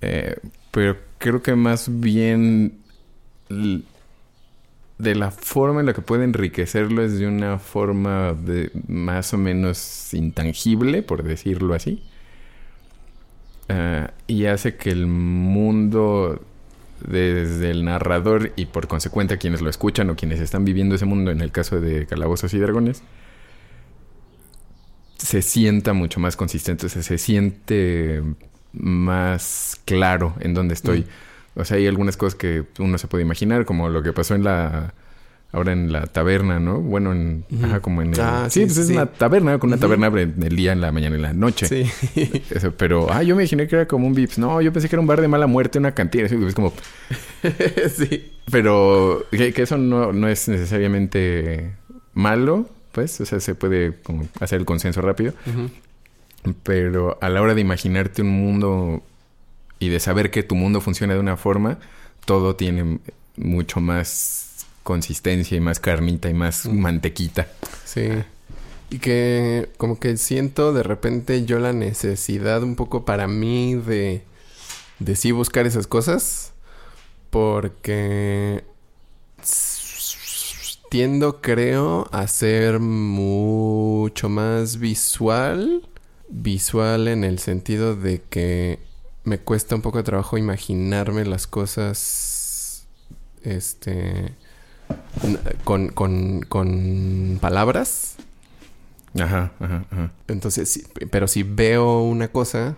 eh, pero creo que más bien de la forma en la que puede enriquecerlo es de una forma de más o menos intangible, por decirlo así, Ah, y hace que el mundo desde el narrador y por consecuente quienes lo escuchan o quienes están viviendo ese mundo, en el caso de Calabozos y Dragones, se sienta mucho más consistente, se siente más claro en dónde estoy. O sea, hay algunas cosas que uno se puede imaginar, como lo que pasó en la... Ahora en la taberna, ¿no? Bueno, en... Ajá, como en el... Ah, sí, sí, pues es una taberna, con una taberna abre el día, en la mañana y en la noche. Sí. [laughs] Eso, pero, ah, yo me imaginé que era como un Vips. No, yo pensé que era un bar de mala muerte, una cantina. Es como, [laughs] sí. pero que, que eso no, no es necesariamente malo, pues. O sea, se puede como hacer el consenso rápido. Pero a la hora de imaginarte un mundo y de saber que tu mundo funciona de una forma, todo tiene mucho más consistencia y más carnita y más Mm. mantequita. Sí. Y que como que siento de repente yo la necesidad un poco para mí de, de sí buscar esas cosas. Porque tiendo, creo, a ser mucho más visual. Visual en el sentido de que me cuesta un poco de trabajo imaginarme las cosas. Este. Con, con, con palabras. Ajá, ajá, ajá. Entonces, sí, pero si veo una cosa,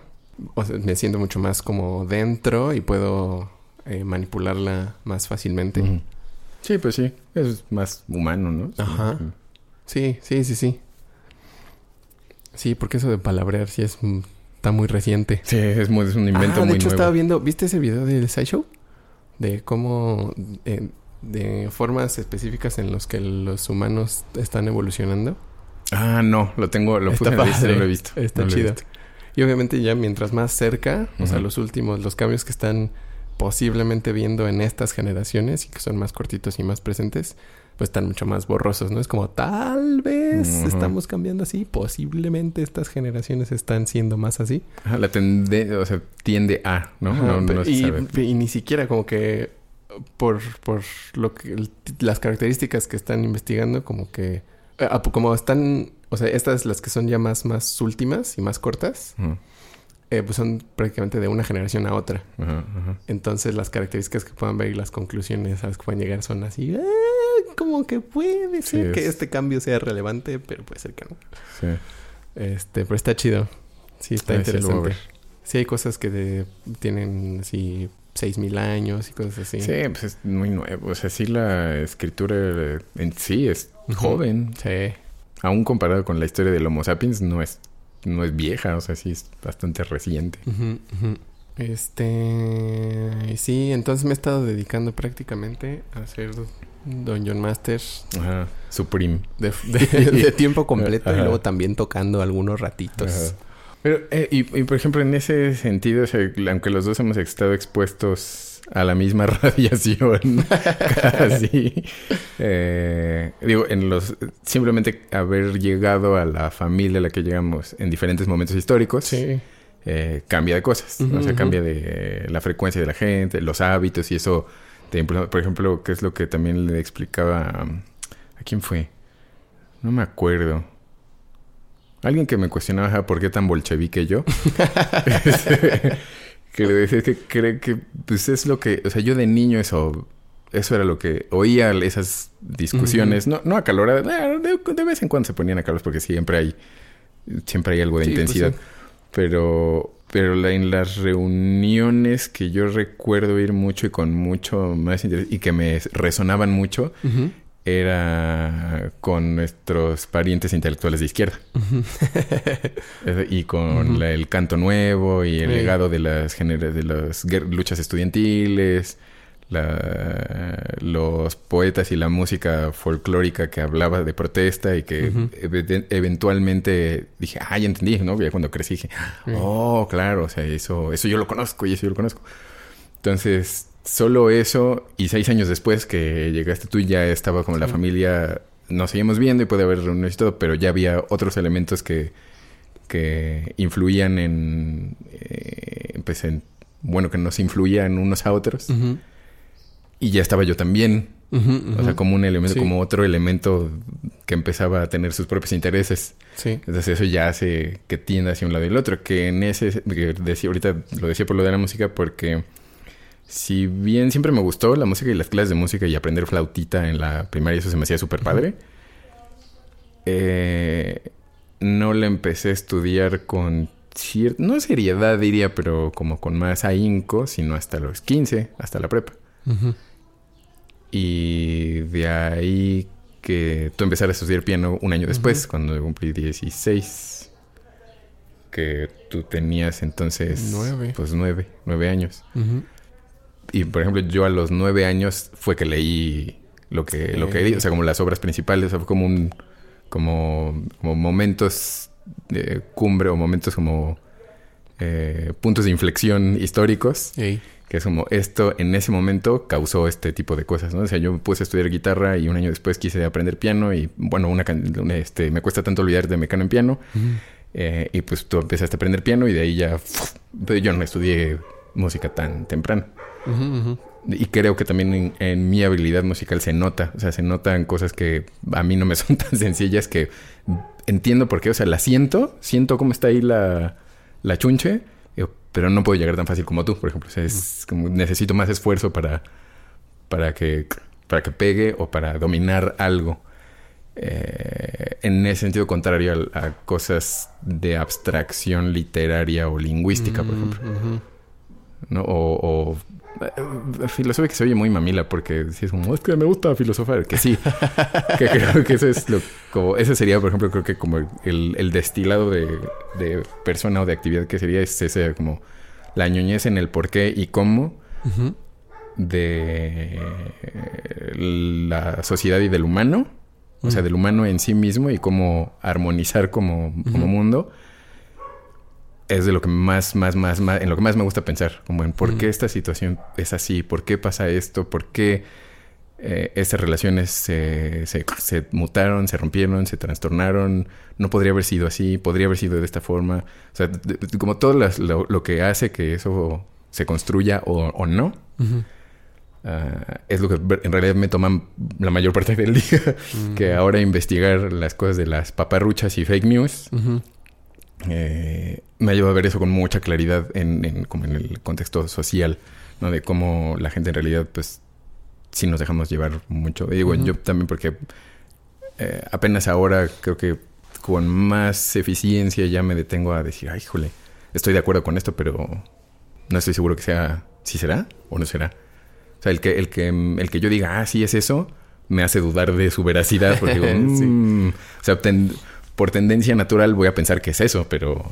o sea, me siento mucho más como dentro y puedo eh, manipularla más fácilmente. Sí, pues sí. Es más humano, ¿no? Ajá. Sí, sí, sí, sí. Sí, porque eso de palabrear sí es está muy reciente. Sí, es, muy, es un invento ah, de muy hecho nuevo. estaba viendo, ¿viste ese video del SciShow? De cómo eh, de formas específicas en los que los humanos están evolucionando. Ah, no, lo tengo, lo puse en la lista, no lo he visto. Está No chido. visto. Y obviamente ya mientras más cerca, o sea, los últimos, los cambios que están posiblemente viendo en estas generaciones y que son más cortitos y más presentes, pues están mucho más borrosos, ¿no? Es como tal vez estamos cambiando así, posiblemente estas generaciones están siendo más así. Ajá, la tende, o sea, tiende a, ¿no? Ajá, no, pe- no se y, ni siquiera como que por, por lo que las características que están investigando, como que eh, como están, o sea, estas las que son ya más, más últimas y más cortas, eh, pues son prácticamente de una generación a otra. ajá, ajá. Entonces las características que puedan ver y las conclusiones a las que pueden llegar son así, "Ah, como que puede ser Sí, que es- este cambio sea relevante, pero puede ser que no. Sí. Este, pero está chido. Sí, está Ah, sí, interesante. ver. Sí, hay cosas que de- tienen así seis mil años y cosas así. Sí, pues es muy nuevo. O sea, sí la escritura eh, en sí es joven. Sí. Aún comparado con la historia del Homo sapiens, no es, no es vieja. O sea, sí es bastante reciente. Este. Sí, entonces me he estado dedicando prácticamente a hacer Dungeon Master. Ajá. Supreme. De, de- de [laughs] tiempo completo y luego también tocando algunos ratitos. Ajá. Pero, eh, y, y, por ejemplo, en ese sentido, o sea, aunque los dos hemos estado expuestos a la misma [laughs] radiación, casi, eh, digo, en los, simplemente haber llegado a la familia a la que llegamos en diferentes momentos históricos, Sí. eh, cambia de cosas, Ujú, o sea, cambia de eh, la frecuencia de la gente, los hábitos y eso, por ejemplo, que es lo que también le explicaba a, ¿a quién fue? No me acuerdo. Alguien que me cuestionaba "Ajá, por qué tan bolchevique yo. [laughs] Este, que le decía que cree que pues es lo que, o sea, yo de niño eso eso era lo que oía esas discusiones, no no acaloradas, eh, de, de vez en cuando se ponían acaloradas porque siempre hay siempre hay algo de Sí, pues intensidad. sí. Pero pero la- en las reuniones que yo recuerdo ir mucho y con mucho más interés y que me resonaban mucho era con nuestros parientes intelectuales de izquierda. [laughs] Y con la- el canto nuevo y el legado de las, de las luchas estudiantiles, la- los poetas y la música folclórica que hablaba de protesta y que Ujú. eve- eventualmente dije, ah, ya entendí, ¿no? Ya cuando crecí dije, oh, claro, o sea, eso, eso yo lo conozco y eso yo lo conozco. Entonces, solo eso y seis años después que llegaste tú ya estaba como la Sí. familia, nos seguimos viendo y puede haber reuniones y todo, pero ya había otros elementos que, que influían en, eh, pues en, bueno, que nos influían unos a otros. Ujú. Y ya estaba yo también, o sea, como un elemento, Sí. como otro elemento que empezaba a tener sus propios intereses. Sí. Entonces eso ya hace que tienda hacia un lado y el otro. Que en ese, que decía, ahorita lo decía por lo de la música, porque si bien siempre me gustó la música y las clases de música y aprender flautita en la primaria, eso se me hacía súper padre. eh, no la empecé a estudiar con cierta, no seriedad diría, pero como con más ahínco, sino hasta los 15, hasta la prepa. Ujú. Y de ahí que tú empezaras a estudiar piano un año después, cuando cumplí 16. Que tú tenías entonces... Nueve. Pues nueve, nueve años. Y por ejemplo, yo a los nueve años fue que leí lo que, lo que o sea, como las obras principales, o sea, fue como un... Como, como momentos de cumbre o momentos como... eh, puntos de inflexión históricos Ey. Que es como esto en ese momento causó este tipo de cosas, ¿no? O sea, yo me puse a estudiar guitarra y un año después quise aprender piano y bueno, una, una, este, me cuesta tanto olvidar de Mecano en piano eh, y pues tú empezaste a aprender piano y de ahí ya, ¡fuf! pero yo no estudié música tan temprano. Y creo que también en, en mi habilidad musical se nota, o sea, se notan cosas que a mí no me [laughs] son tan sencillas que entiendo por qué, o sea, la siento, siento cómo está ahí la, la chunche, pero no puedo llegar tan fácil como tú, por ejemplo. O sea, es como necesito más esfuerzo para, para, que, para que pegue o para dominar algo. Eh, en ese sentido contrario a, a cosas de abstracción literaria o lingüística, por ejemplo. ¿no? O, o filosofía que se oye muy mamila porque si es como, es que me gusta filosofar, que sí, que creo que eso es lo, como, ese sería, por ejemplo, creo que como el, el destilado de, de persona o de actividad que sería es ese como la ñoñez en el por qué y cómo de la sociedad y del humano, o sea, del humano en sí mismo y cómo armonizar como, mundo, es de lo que más, más, más, más, en lo que más me gusta pensar, como en por qué esta situación es así, por qué pasa esto, por qué eh, estas relaciones se, se, se mutaron, se rompieron, se trastornaron, no podría haber sido así, podría haber sido de esta forma, o sea, de- de- como todo las- lo, lo que hace que eso se construya o, o no. Ah, es lo que en realidad me toman la mayor parte del día. que ahora investigar las cosas de las paparruchas y fake news. Eh, me ha llevado a ver eso con mucha claridad en, en- como en el contexto social, ¿no? De cómo la gente en realidad, pues, sí nos dejamos llevar mucho. Y digo, yo también porque eh, apenas ahora creo que con más eficiencia ya me detengo a decir, ay, híjole, estoy de acuerdo con esto, pero no estoy seguro que sea, si será o no será. O sea, el que, el que, el que yo diga, ah, sí es eso, me hace dudar de su veracidad, porque digo, [laughs] Sí. "Mm". o sea, ten- por tendencia natural voy a pensar que es eso, pero,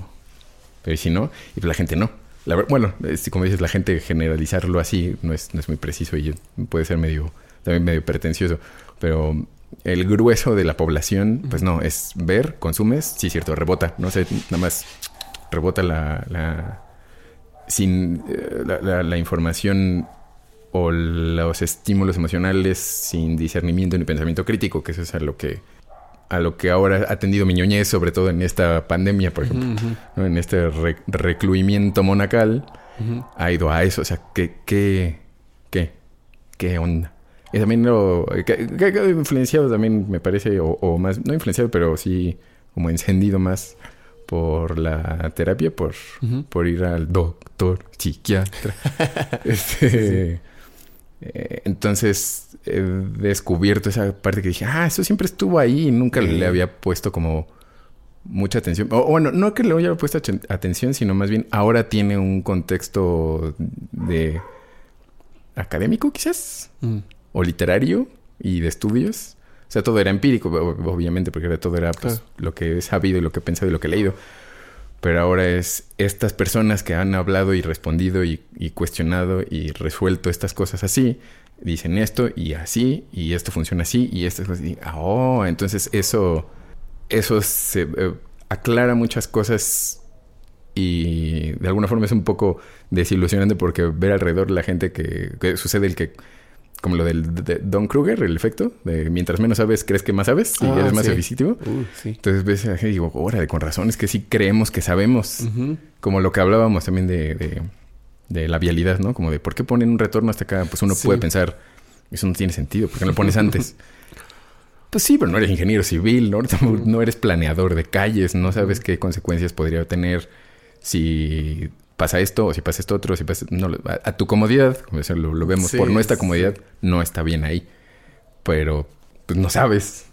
pero si no, y la gente no. La bueno, es- como dices, la gente generalizarlo así no es, no es muy preciso y puede ser medio también medio pretencioso, pero el grueso de la población, pues no, es ver, consumes, sí, cierto, rebota, no sé, nada más rebota la, la sin eh, la, la, información o los estímulos emocionales sin discernimiento ni pensamiento crítico, que eso es a lo que a lo que ahora ha tendido mi ñoñez, sobre todo en esta pandemia, por ejemplo, en este recluimiento monacal, ha ido a eso, o sea, ¿qué, qué, qué, qué onda? Y también lo que, influenciado también, me parece, o, más, no influenciado, pero sí como encendido más por la terapia, por, por ir al doctor, psiquiatra. [laughs] este, eh, entonces descubierto esa parte que dije, ah, eso siempre estuvo ahí y nunca le había puesto como mucha atención. O bueno, no que le haya puesto atención, sino más bien ahora tiene un contexto de académico quizás. Mm o literario y de estudios. O sea, todo era empírico, obviamente, porque todo era pues, lo que he sabido y lo que he pensado y lo que he leído. Pero ahora es estas personas que han hablado y respondido y, cuestionado y resuelto estas cosas así, dicen esto y así, y esto funciona así, y esto es así. Oh, entonces eso, eso se eh, aclara muchas cosas y de alguna forma es un poco desilusionante porque ver alrededor la gente que, que sucede el que como lo del de Don Kruger, el efecto de mientras menos sabes, crees que más sabes y ah, eres más sí. Uh, Entonces ves y digo, órale, con razón, es que sí creemos que sabemos. Como lo que hablábamos también de, de, la vialidad, ¿no? Como de por qué ponen un retorno hasta acá. Pues uno puede pensar, eso no tiene sentido, ¿por qué no lo pones antes? [laughs] pues sí, pero no eres ingeniero civil, ¿no? No eres planeador de calles, no sabes qué consecuencias podría tener si pasa esto o si pasa esto otro, si pasa... No, a, tu comodidad, como lo, lo vemos, por nuestra comodidad, no está bien ahí. Pero, pues no sabes.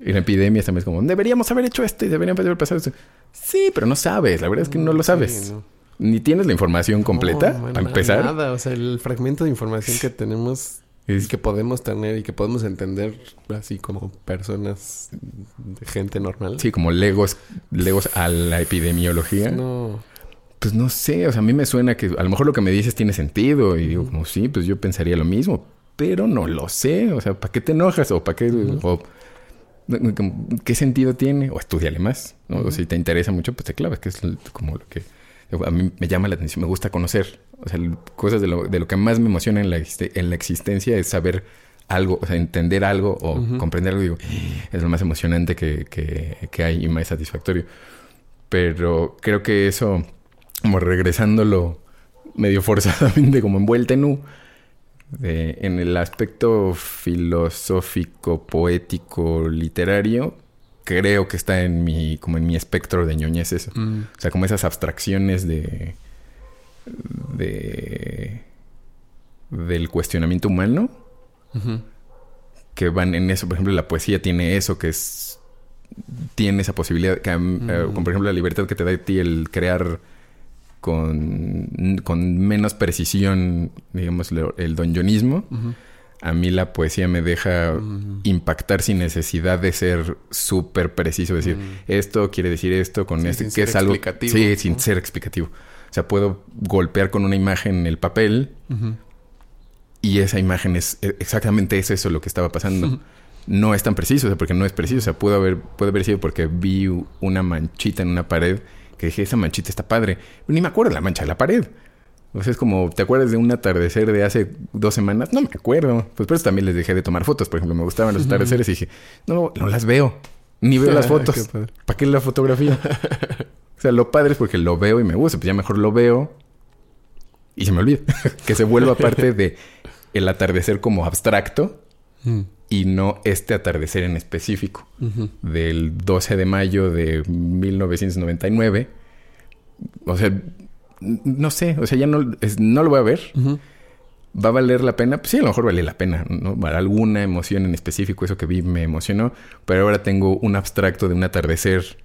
En epidemias también es como, deberíamos haber hecho esto y deberíamos haber pasado esto. Sí, pero no sabes, la verdad es que no lo sabes. Ni tienes la información completa, para empezar. Nada, o sea, el fragmento de información que tenemos es... que podemos tener y que podemos entender así como personas de gente normal. Sí, como legos, legos a la epidemiología. No. Pues no sé, o sea, a mí me suena que a lo mejor lo que me dices tiene sentido y digo, como sí, pues yo pensaría lo mismo, pero no lo sé, o sea, ¿para qué te enojas o para qué o, qué sentido tiene o estudiale más, ¿no? O si te interesa mucho, pues te clavas, que es como lo que a mí me llama la atención, me gusta conocer, o sea, cosas de lo, de lo que más me emociona en la, en la existencia es saber algo, o sea, entender algo o comprender algo, digo, es lo más emocionante que, que, que hay y más satisfactorio. Pero creo que eso como regresándolo medio forzadamente, como envuelta en U, en el aspecto filosófico, poético, literario, creo que está en mi, como en mi espectro de ñoñez eso. Mm. O sea, como esas abstracciones de, de del cuestionamiento humano que van en eso. Por ejemplo, la poesía tiene eso que es tiene esa posibilidad, que, eh, como por ejemplo la libertad que te da a ti el crear con, con menos precisión, digamos, el donjonismo. A mí la poesía me deja impactar sin necesidad de ser súper preciso. Decir, esto quiere decir esto con esto, que es algo... Explicativo. Sí, sin ser explicativo. O sea, puedo golpear con una imagen en el papel y esa imagen es e, exactamente eso, eso lo que estaba pasando. No es tan preciso, o sea, porque no es preciso. O sea, pudo haber, puede haber sido porque vi una manchita en una pared que dije, esa manchita está padre. Ni me acuerdo de la mancha de la pared. O sea, es como, ¿te acuerdas de un atardecer de hace dos semanas? No me acuerdo. Pues por eso también les dejé de tomar fotos. Por ejemplo, me gustaban los atardeceres y dije, no, no las veo. Ni veo [laughs] las fotos. ¿Para qué la fotografía? [laughs] o sea, lo padre es porque lo veo y me gusta. Pues ya mejor lo veo y se me olvida. [laughs] que se vuelva parte de el atardecer como abstracto mm. y no este atardecer en específico. Del 12 de mayo de 1999 o sea, no sé, o sea, ya no, no lo voy a ver. ¿Va a valer la pena? Pues sí, a lo mejor vale la pena, ¿no? Para alguna emoción en específico, eso que vi me emocionó, pero ahora tengo un abstracto de un atardecer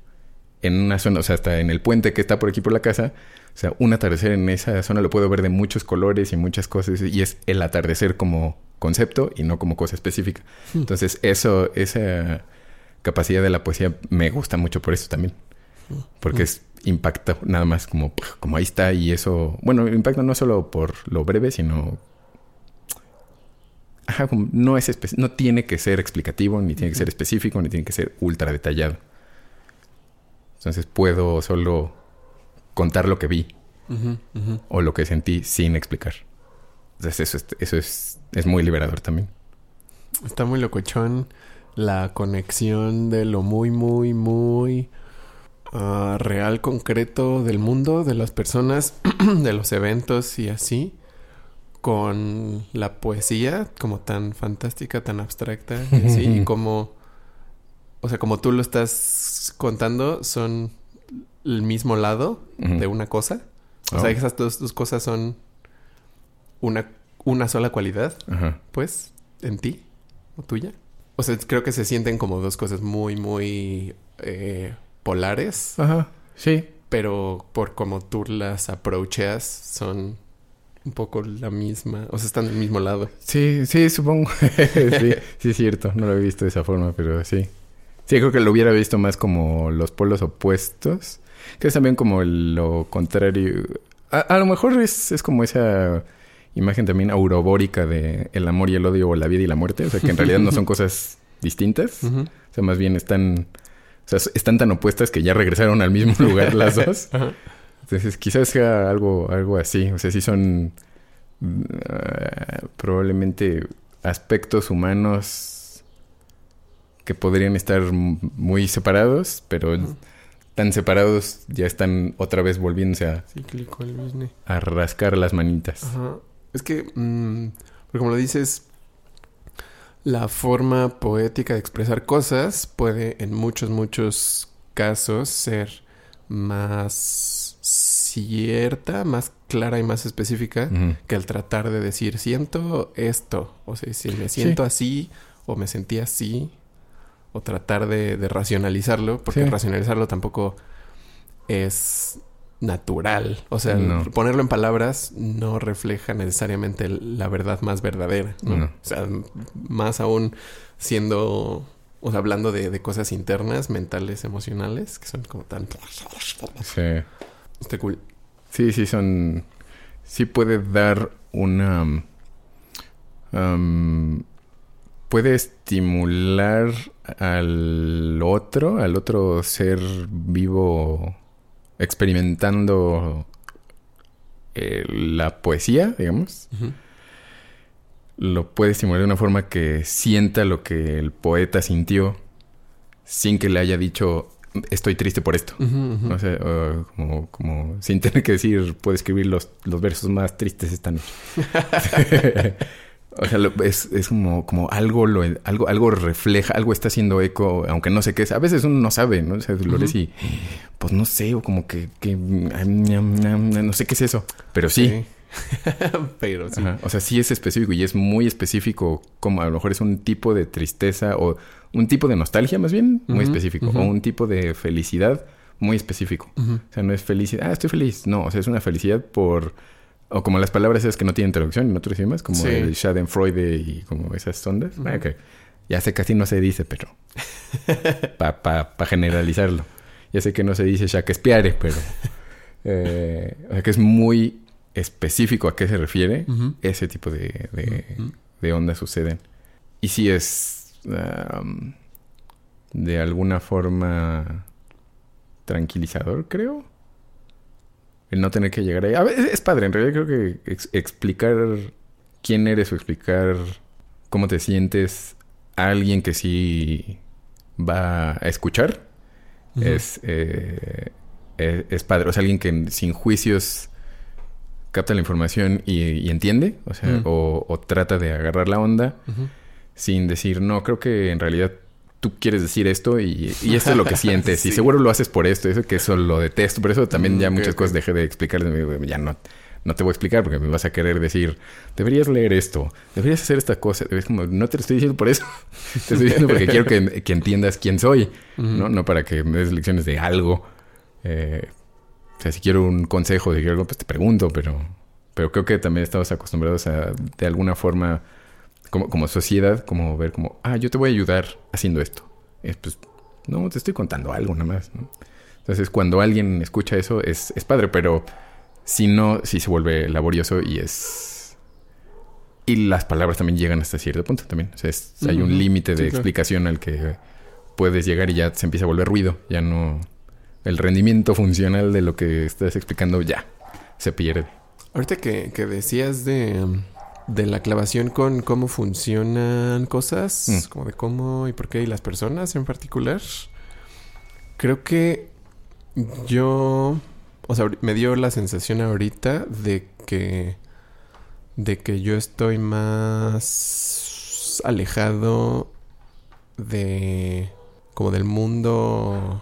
en una zona, o sea, hasta en el puente que está por aquí por la casa, o sea, un atardecer en esa zona lo puedo ver de muchos colores y muchas cosas, y es el atardecer como concepto y no como cosa específica. Entonces, eso, esa capacidad de la poesía me gusta mucho por eso también. Porque es impacta nada más como, como ahí está y eso, bueno, impacta no solo por lo breve, sino ajá, no es no tiene que ser explicativo, ni tiene que ser específico, ni tiene que ser ultra detallado. Entonces puedo solo contar lo que vi o lo que sentí sin explicar. Entonces eso, es, eso es, es muy liberador también. Está muy locochón la conexión de lo muy, muy, muy ah, real, concreto del mundo, de las personas, [clears throat] de los eventos y así, con la poesía como tan fantástica, tan abstracta y así, y [laughs] como, o sea, como tú lo estás contando, son el mismo lado de una cosa. O Oh. sea, esas dos, dos cosas son una, una sola cualidad pues, en ti o tuya. O sea, creo que se sienten como dos cosas muy, muy eh, polares, Ajá. Sí. pero por como tú las approacheas son un poco la misma, o sea, están del mismo lado. Sí, sí, supongo. [laughs] sí, sí, es cierto. No lo he visto de esa forma, pero sí. Sí, creo que lo hubiera visto más como los polos opuestos. Que es también como lo contrario. A, a lo mejor es, es como esa imagen también aurobórica de el amor y el odio o la vida y la muerte. O sea, que en realidad no son [laughs] cosas distintas. O sea, más bien están... O sea, están tan opuestas que ya regresaron al mismo lugar las [laughs] dos. Entonces, quizás sea algo, algo así. O sea, sí son ah, probablemente aspectos humanos que podrían estar muy separados, pero. Tan separados ya están otra vez volviéndose a, Cíclico el business. a rascar las manitas. Ajá. Es que, mm, porque como lo dices, la forma poética de expresar cosas puede en muchos, muchos casos ser más cierta, más clara y más específica que el tratar de decir siento esto, o sea, si me siento así o me sentí así, o tratar de, de racionalizarlo, porque Sí. racionalizarlo tampoco es natural, o sea, No. ponerlo en palabras no refleja necesariamente la verdad más verdadera, ¿no? No. O sea, más aún siendo, o sea, hablando de, de cosas internas, mentales, emocionales, que son como tan... Sí. Está cool. Sí, sí, son. Sí puede dar una. um, puede estimular al otro, al otro ser vivo experimentando eh, la poesía, digamos. Lo puede estimular de una forma que sienta lo que el poeta sintió sin que le haya dicho estoy triste por esto. Ujú, ujú. No sé, uh, como, como sin tener que decir, puedo escribir los, los versos más tristes esta noche. [laughs] [laughs] o sea, lo- es, es como, como algo, lo, algo, algo refleja, algo está haciendo eco, aunque no sé qué es. A veces uno no sabe, ¿no? O sea, lo lees y, pues no sé, o como que, que no sé qué es eso. Pero sí. [laughs] Pero sí. Ajá. O sea, sí es específico y es muy específico, como a lo mejor es un tipo de tristeza o un tipo de nostalgia más bien, muy específico, o un tipo de felicidad muy específico. O sea, no es felicidad, ah, estoy feliz. No, o sea, es una felicidad por... O como las palabras esas que no tienen traducción en otros idiomas, como Sí. el Schadenfreude y como esas ondas. Ah. Ya sé que así no se dice, pero... [laughs] Para pa, pa generalizarlo. Ya sé que no se dice Shakespeare, pero... eh, o sea, que es muy específico a qué se refiere ese tipo de, de, ondas suceden. Y sí es um, de alguna forma tranquilizador, creo. El no tener que llegar ahí. A ver, es, padre, en realidad creo que ex- explicar quién eres o explicar cómo te sientes a alguien que sí va a escuchar es, eh, es, es padre. O sea, alguien que sin juicios capta la información y, y entiende, o sea, o, o trata de agarrar la onda sin decir, no, creo que en realidad tú quieres decir esto y, y esto es lo que [laughs] sientes y seguro lo haces por esto, eso que eso lo detesto, por eso también Mm, ya muchas cosas dejé de explicar, ya no, no te voy a explicar porque me vas a querer decir, deberías leer esto, deberías hacer esta cosa, es como, no te lo estoy diciendo por eso, [laughs] te estoy diciendo porque quiero que, que entiendas quién soy. ¿no? No para que me des lecciones de algo. Eh, o sea, si quiero un consejo, si quiero algo, pues te pregunto, pero, pero creo que también estamos acostumbrados a, de alguna forma, como, como sociedad, como ver como, ah, yo te voy a ayudar haciendo esto. Es, pues, no, te estoy contando algo nada más, ¿no? Entonces, cuando alguien escucha eso, es, es padre, pero si no, sí se vuelve laborioso y es... Y las palabras también llegan hasta cierto punto también. O sea, es- hay un límite de Sí, claro. explicación al que puedes llegar y ya se empieza a volver ruido. Ya no... El rendimiento funcional de lo que estás explicando ya se pierde. Ahorita que, que decías de, um, de la clavación con cómo funcionan cosas, Mm. como de cómo y por qué y las personas en particular, creo que yo, o sea, me dio la sensación ahorita de que, de que yo estoy más alejado de, como del mundo.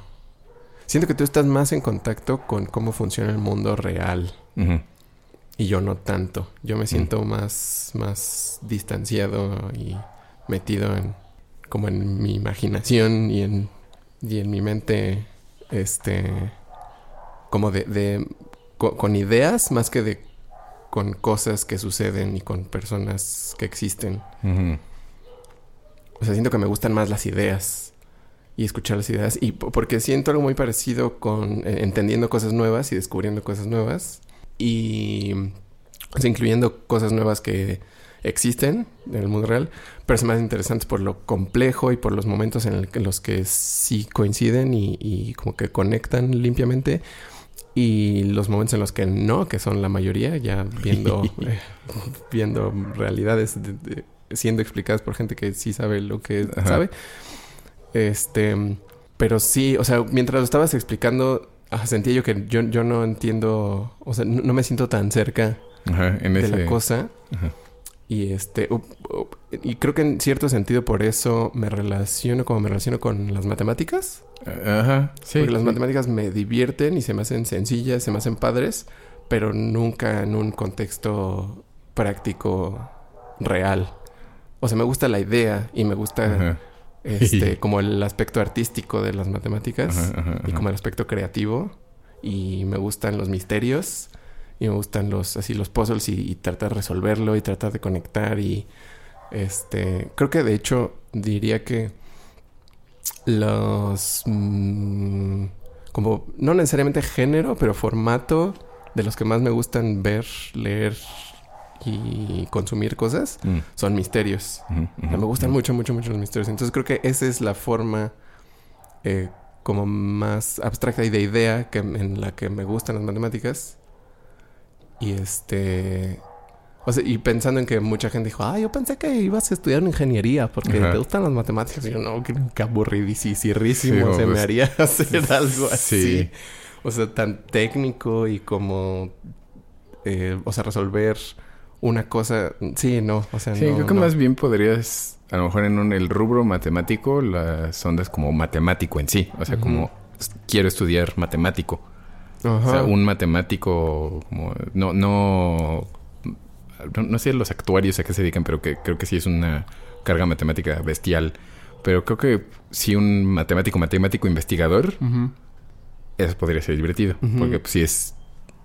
Siento que tú estás más en contacto con cómo funciona el mundo real. Y yo no tanto. Yo me siento más, más distanciado y metido en como en mi imaginación y en, y en mi mente, este, como de, de co- con ideas más que de con cosas que suceden y con personas que existen. O sea, siento que me gustan más las ideas y escuchar las ideas. Y po- porque siento algo muy parecido con eh, entendiendo cosas nuevas y descubriendo cosas nuevas. Y incluyendo cosas nuevas que existen en el mundo real, pero me hacen interesantes por lo complejo y por los momentos en, el- en los que sí coinciden y, y como que conectan limpiamente. Y los momentos en los que no, que son la mayoría, ya viendo, [laughs] eh, viendo realidades de- de- siendo explicadas por gente que sí sabe lo que Ajá. sabe. Este, pero sí, o sea, mientras lo estabas explicando, ah, sentía yo que yo, yo no entiendo, o sea, no, no me siento tan cerca Ajá, en de ese... la cosa. Ajá. Y este, up- up- y creo que en cierto sentido por eso me relaciono como me relaciono con las matemáticas. Ajá, sí. porque las sí. matemáticas me divierten y se me hacen sencillas, se me hacen padres, pero nunca en un contexto práctico real. O sea, me gusta la idea y me gusta Ajá. Este como el aspecto artístico de las matemáticas Ajá, ajá, y como el aspecto creativo. Y me gustan los misterios y me gustan los así los puzzles y, y tratar de resolverlo y tratar de conectar y este creo que de hecho diría que los mm, como no necesariamente género pero formato de los que más me gustan ver leer y consumir cosas Mm, son misterios o sea, me gustan mucho, mucho, mucho los misterios. Entonces creo que esa es la forma eh, como más abstracta y de idea que, en la que me gustan las matemáticas. Y este... O sea, y pensando en que mucha gente dijo, ah, yo pensé que ibas a estudiar ingeniería porque Ajá. te gustan las matemáticas. Y yo, no, qué, qué aburridísimo Sí, se pues, me haría [laughs] hacer [laughs] algo así. sí. O sea, tan técnico y como... eh, o sea, resolver una cosa... Sí, no, o sea, Sí, no, creo que no. más bien podrías, a lo mejor en un, el rubro matemático, las ondas como matemático en sí. O sea, como quiero estudiar matemático. Ajá. O sea, un matemático como... No, no, no, no sé los actuarios a qué se dedican, pero que creo que sí es una carga matemática bestial. Pero creo que si un matemático, matemático investigador, Ujú. eso podría ser divertido. Porque pues, sí es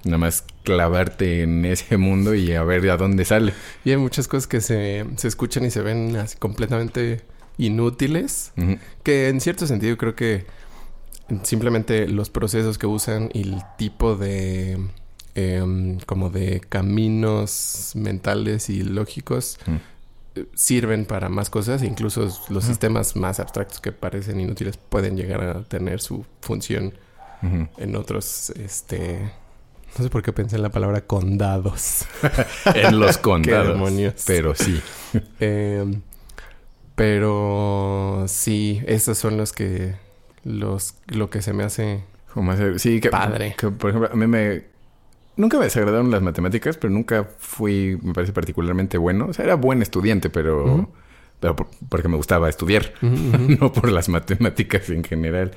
nada más clavarte en ese mundo y a ver a dónde sale. Y hay muchas cosas que se, se escuchan y se ven así completamente inútiles. Que en cierto sentido creo que simplemente los procesos que usan y el tipo de... em, como de caminos mentales y lógicos eh, sirven para más cosas. Incluso los sistemas más abstractos que parecen inútiles pueden llegar a tener su función en otros, este... No sé por qué pensé en la palabra condados. [laughs] en los [laughs] condados. demonios? Pero sí. [laughs] Eh, pero sí, esos son los que los lo que se me hace Como hacer- sí, que, Padre. que, por ejemplo, a mí me... Nunca me desagradaron las matemáticas, pero nunca fui, me parece, particularmente bueno. O sea, era buen estudiante, pero... Pero por- porque me gustaba estudiar, no por las matemáticas en general.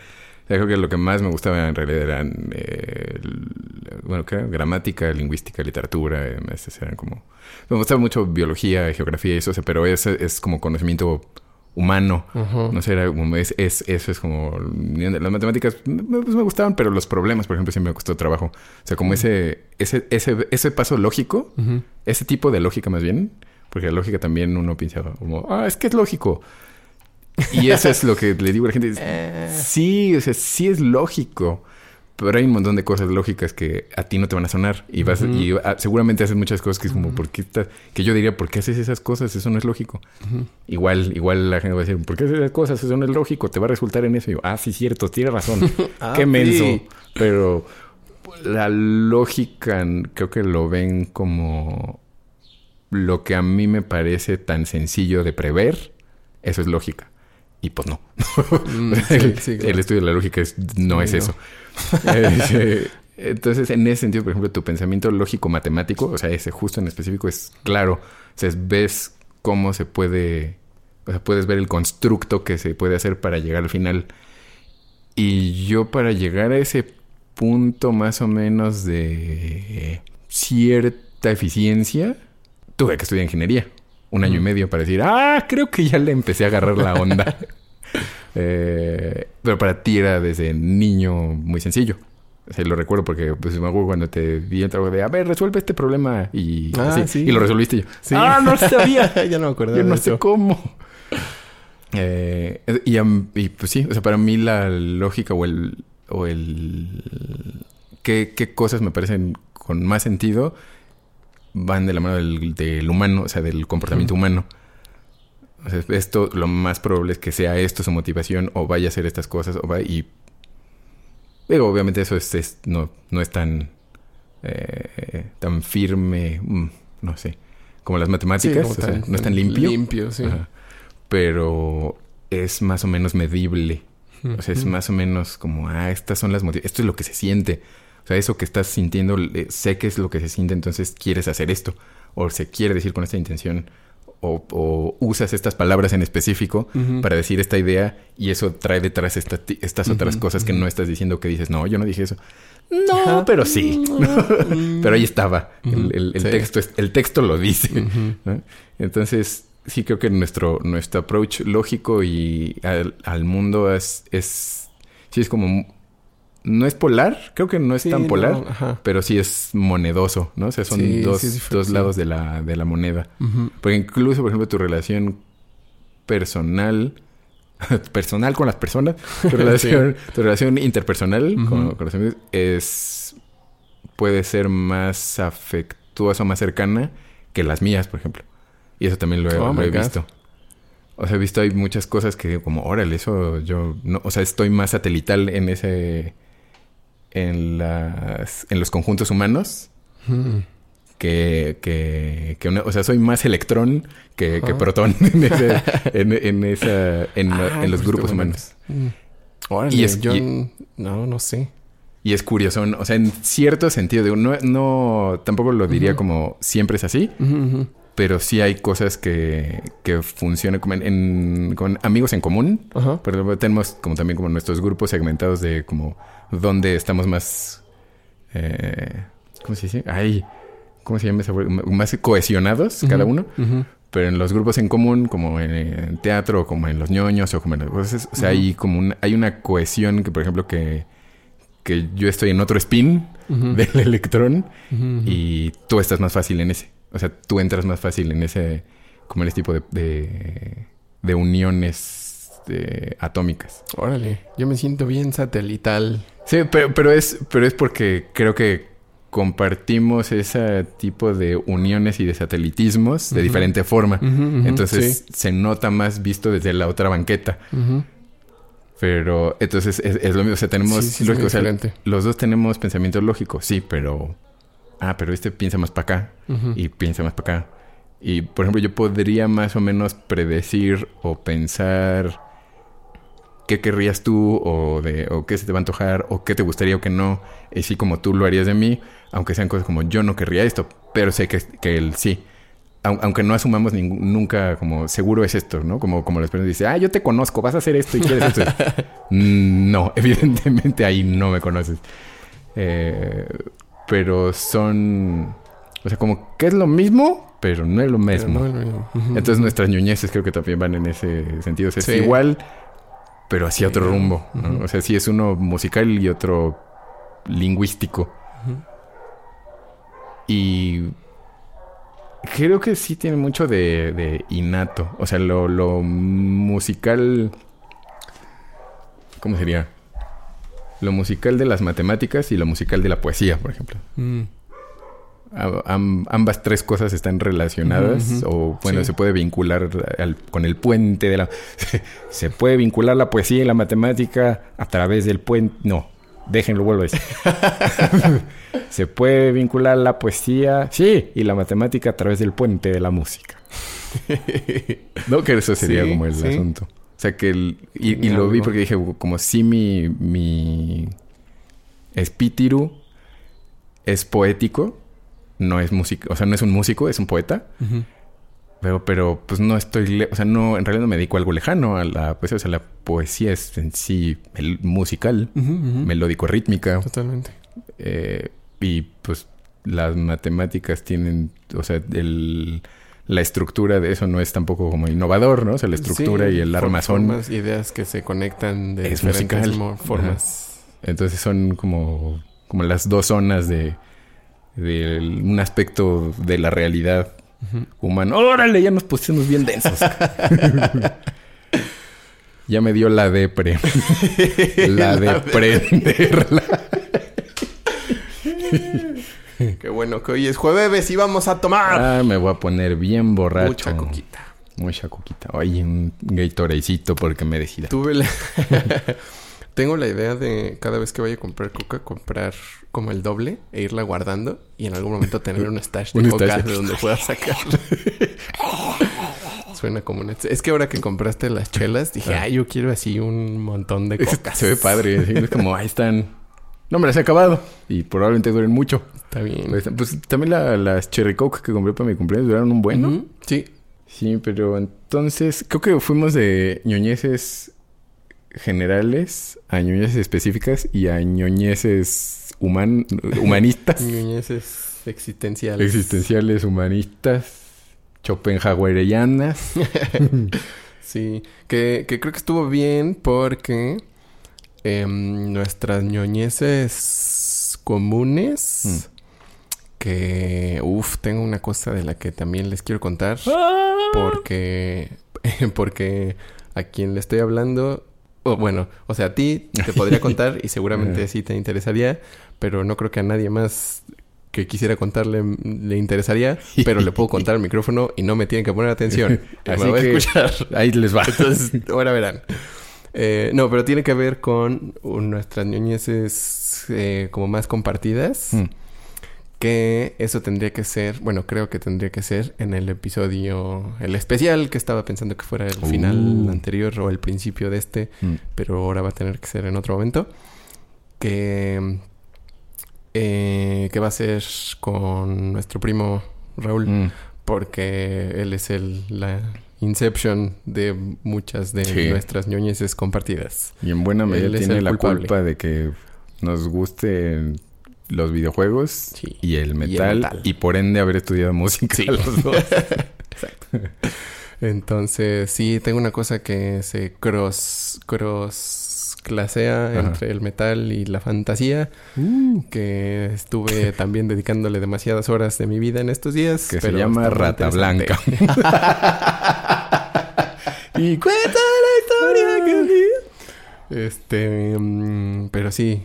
Sea, creo que lo que más me gustaba en realidad eran... eh, el- bueno, ¿qué? Gramática, lingüística, literatura. eh, esas eran como... Me gustaba mucho biología, geografía y eso, o sea, pero ese es como conocimiento humano. No sé, era como es, es- eso es como las matemáticas me, pues me gustaban, pero los problemas, por ejemplo, siempre me costó trabajo. O sea, como ese, ese, ese, ese paso lógico, ese tipo de lógica más bien, porque la lógica también uno piensa como, ah, es que es lógico. Y eso es lo que le digo a la gente. Eh. Sí, o sea, sí es lógico, pero hay un montón de cosas lógicas que a ti no te van a sonar y vas y seguramente haces muchas cosas que es como ¿por qué estás? que yo diría ¿por qué haces esas cosas? Eso no es lógico. Igual igual la gente va a decir ¿por qué haces esas cosas? Eso no es lógico, te va a resultar en eso. Y yo, ah, sí cierto, tiene razón. [laughs] Ah, qué menso. sí. Pero la lógica creo que lo ven como lo que a mí me parece tan sencillo de prever, eso es lógica. Y pues no. Mm, [laughs] sí, el, sí, el claro. estudio de la lógica es- no es no. [laughs] eso. Eh, Entonces, en ese sentido, por ejemplo, tu pensamiento lógico matemático, o sea, ese justo en específico es claro. O sea, es- ves cómo se puede, o sea, puedes ver el constructo que se puede hacer para llegar al final. Y yo para llegar a ese punto más o menos de cierta eficiencia, tuve que estudiar ingeniería. Un año y medio para decir, ah, creo que ya le empecé a agarrar la onda. [laughs] Eh, pero para ti era desde niño muy sencillo. O sea, lo recuerdo porque pues, me acuerdo cuando te vi el trabajo de, a ver, resuelve este problema y, Ah, así, sí. y lo resolviste yo. Sí. Ah, no sabía. [laughs] ya no me acuerdo. Yo de no eso. sé cómo. Eh, y, y, pues sí, o sea, para mí la lógica o el... O el ¿qué, qué cosas me parecen con más sentido van de la mano del, del humano, o sea, del comportamiento humano. O sea, esto lo más probable es que sea esto su motivación o vaya a hacer estas cosas o va y... Pero obviamente eso es, es- no, no es tan, eh, tan firme, mm, no sé, como las Sí, matemáticas, como o sea, tan- no es tan limpio. Limpio, sí. Ajá. Pero es más o menos medible. O sea, es más o menos como, ah, estas son las motivaciones. Esto es lo que se siente. O sea, eso que estás sintiendo, sé que es lo que se siente, entonces quieres hacer esto. O se quiere decir con esta intención. O, o usas estas palabras en específico para decir esta idea y eso trae detrás esta- estas otras cosas que no estás diciendo que dices, no, yo no dije eso. No, Ajá. pero sí. Mm. [laughs] pero ahí estaba. El, el- el sí. texto, es- el texto lo dice. Entonces, sí creo que nuestro, nuestro approach lógico y al, al mundo es, es... Sí es como... No es polar, creo que no es Sí, tan polar, pero sí es monedoso, ¿no? O sea, son Sí, dos, sí dos lados de la, de la moneda. Ujú. Porque incluso, por ejemplo, tu relación personal... [laughs] personal con las personas, [laughs] tu relación, tu relación interpersonal con, los amigos es... Puede ser más afectuosa o más cercana que las mías, por ejemplo. Y eso también lo he, Oh, lo he visto. O sea, he visto hay muchas cosas que como, órale, eso yo no, o sea, estoy más satelital en ese en las en los conjuntos humanos Ujú. que, que, que una- o sea, soy más electrón que, que protón [laughs] en, ese- [laughs] en, en esa en, Ah, en los grupos humanos. Mm. Órale, Y es- yo y- no, no sé. Y es curioso, o sea, en cierto sentido, no, no tampoco lo diría como siempre es así, ujú. Pero sí hay cosas que, que funcionan como en, en- con amigos en común. Ajá. Ejemplo, tenemos como también como nuestros grupos segmentados de como dónde estamos más... eh, ¿Cómo se dice? Ay, ¿cómo se llama esa Más cohesionados cada uno. Pero en los grupos en común, como en, en teatro, o como en los ñoños, o como en las cosas, o sea, hay como un, hay una cohesión que, por ejemplo, que, que yo estoy en otro spin del electrón y tú estás más fácil en ese. O sea, tú entras más fácil en ese, como en ese tipo de, de, de uniones eh, atómicas. Órale, yo me siento bien satelital. Sí, pero, pero es, pero es porque creo que compartimos ese tipo de uniones y de satelitismos de diferente forma. Entonces se nota más visto desde la otra banqueta. Pero entonces es, es lo mismo. O sea, tenemos Sí, sí, lógico, o sea, los dos tenemos pensamiento lógico, sí, pero. Ah, pero este piensa más para acá y piensa más para acá. Y por ejemplo, yo podría más o menos predecir o pensar qué querrías tú o de o qué se te va a antojar o qué te gustaría o qué no, así como tú lo harías de mí, aunque sean cosas como yo no querría esto, pero sé que, que él sí. Au- Aunque no asumamos ningún- nunca como seguro es esto, ¿no? Como, como las personas dicen, ah, yo te conozco, vas a hacer esto y quieres esto. [laughs] Mm, no, [laughs] evidentemente ahí no me conoces. Eh, pero son, o sea, como que es lo mismo, pero no es lo mismo. no es lo mismo. Entonces nuestras ñoñeces creo que también van en ese sentido. O sea, Sí. es igual, pero hacia otro rumbo. O sea, sí es uno musical y otro lingüístico. Y creo que sí tiene mucho de, de innato. O sea, lo, lo musical... ¿Cómo sería? Lo musical de las matemáticas y lo musical de la poesía, por ejemplo. Mm. Am- ambas tres cosas están relacionadas o bueno Sí. se puede vincular al- con el puente de la [laughs] se puede vincular la poesía y la matemática a través del puente no déjenlo vuelvo a decir [laughs] se puede vincular la poesía sí y la matemática a través del puente de la música [laughs] no que eso sería Sí, como el sí. asunto sea que el, y, lo vi porque dije como si mi mi espíritu es poético no es músico, o sea, no es un músico, es un poeta. Pero, pero pues no estoy, o sea, no, en realidad no me dedico a algo lejano a la poesía. O sea, la poesía es en sí el musical, melódico, rítmica. Totalmente. eh, y pues las matemáticas tienen, o sea, el, la estructura de eso no es tampoco como innovador, ¿no? O sea, la estructura Sí, y el armazón. formas, ideas que se conectan de Es diferentes musical. formas. Entonces son como, como las dos zonas de, de un aspecto de la realidad humana. ¡Órale! Ya nos pusimos bien densos. [laughs] ya me dio la depre. [laughs] la de prenderla. [laughs] [laughs] Qué bueno que hoy es jueves y vamos a tomar Ah, me voy a poner bien borracho. mucha coquita. Mucha coquita. Oye, un Gatoradecito porque me decida. Tuve la... [laughs] [laughs] Tengo la idea de cada vez que vaya a comprar coca, comprar como el doble e irla guardando y en algún momento tener un stash de Un coca stash. de donde pueda sacar. Suena como un... Es que ahora que compraste las chelas dije, Ah. ay, yo quiero así un montón de cocas. Se ve padre. Es como, ahí están. No me las he acabado. Y probablemente duren mucho. Está bien. Pues, pues, también la- las Cherry Coke que compré para mi cumpleaños duraron un buen, Sí. Sí, pero entonces creo que fuimos de ñoñeces generales a ñoñeces específicas y a ñoñeces human, humanistas, [laughs] Ñuñeces existenciales. existenciales humanistas, schopenhauerianas. [laughs] Sí, que, que creo que estuvo bien porque em, nuestras ñoñeces comunes, Mm. que, uff, tengo una cosa de la que también les quiero contar, Ah. porque, [laughs] porque a quien le estoy hablando, o bueno, o sea, a ti te podría [laughs] contar y seguramente sí te interesaría, pero no creo que a nadie más que quisiera contarle le interesaría, pero le puedo contar al micrófono y no me tienen que poner atención. [laughs] Así a que- escuchar. Ahí les va. Entonces, ahora verán. Eh, no, pero tiene que ver con nuestras ñoñeces eh, como más compartidas. Mm. Que eso tendría que ser, bueno, creo que tendría que ser en el episodio, el especial, que estaba pensando que fuera el final Uh. anterior o el principio de este, Mm. pero ahora va a tener que ser en otro momento. Que, eh, que va a ser con nuestro primo Raúl Mm. porque él es el la inception de muchas de Sí. nuestras ñoñeces compartidas. Y en buena medida Él tiene la culpable. culpa de que nos gusten los videojuegos Sí. y, el metal, y metal. por ende haber estudiado música Sí. [laughs] los dos. [laughs] Entonces, sí, tengo una cosa que se cross cross clasea Ajá. entre el metal y la fantasía, que estuve también dedicándole demasiadas horas de mi vida en estos días. que se llama Rata Blanca. [laughs] y cuenta la historia que vi. Este, mm, pero sí,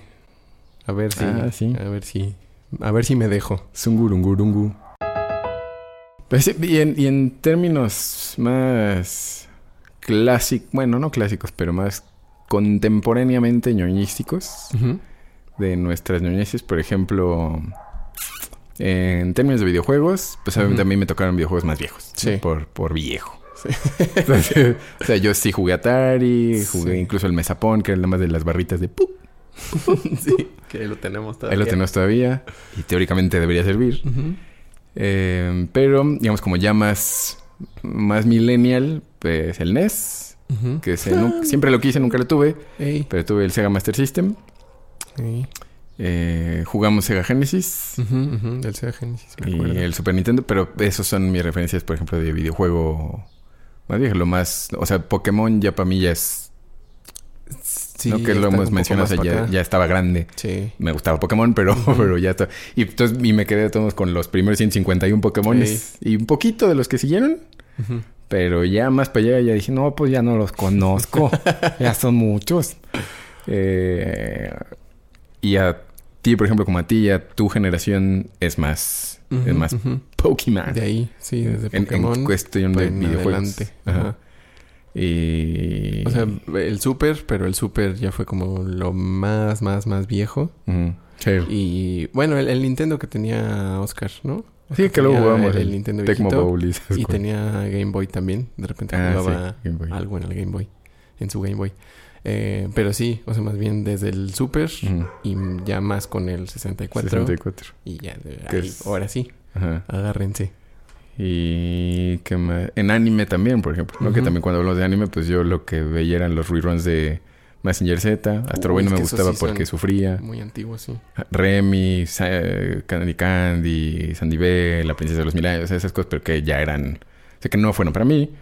a ver si, Ah, sí. a ver si, a ver si me dejo. Zungurungurungu. Pues y, en, y en términos más clásicos, bueno, no clásicos, pero más contemporáneamente ñoñísticos de nuestras ñoñeces, por ejemplo, en términos de videojuegos, pues obviamente Ujú. a mí me tocaron videojuegos más viejos, Sí. ¿no? por, por viejo. Entonces, [laughs] o sea, yo sí jugué Atari, jugué Sí. incluso el Mesapón, que era nada más de las barritas de ¡pup! [laughs] sí, que lo tenemos todavía. Ahí lo tenemos todavía y teóricamente debería servir. Eh, pero, digamos, como ya más, más millennial, pues el NES, que se- nu- siempre lo quise, nunca lo tuve, Ey, pero tuve el Sega Master System. ey. Eh, jugamos Sega Genesis Del Sega Genesis, me y acuerdo. el Super Nintendo, pero esos son mis referencias, por ejemplo, de videojuego más viejo. Lo más, o sea, Pokémon ya para mí ya es, Sí, no que lo hemos mencionado, o sea, ya, ya estaba grande. Sí. Me gustaba Pokémon, pero, [laughs] pero ya está. Y entonces y me quedé de todos con los primeros 151 Pokémon y un poquito de los que siguieron. Pero ya más para allá ya dije, no, pues ya no los conozco. [laughs] ya son muchos. Eh, y a ti, por ejemplo, como a ti, a tu generación es más, es más. Pokémon. De ahí, sí, desde en, en Pokémon. cuestión de en videojuegos. adelante. Ajá. Ajá. Y... O sea, el Super, pero el Super ya fue como lo más, más, más viejo. Sí. Y bueno, el, el Nintendo que tenía Oscar, ¿no? Sí, que luego Tenía jugamos el, el Nintendo Tecmo. Bowl y tenía Game Boy también. De repente Ah, jugaba sí, algo en el Game Boy. En su Game Boy. Eh, pero sí, o sea, más bien desde el Super y ya más con el 64. 64. Y ya, Que ahí, es- ahora sí, Ajá. agárrense. Y qué más? En anime también, por ejemplo. ¿no? Que también cuando hablamos de anime, pues yo lo que veía eran los reruns de Massinger Z. Astro Boy no me que gustaba sí porque sufría. Muy antiguo, sí. Remy, Sa- Candy Candy, Sandy B, La Princesa de los Mil Años, esas cosas, pero que ya eran... Sea, que no fueron para mí,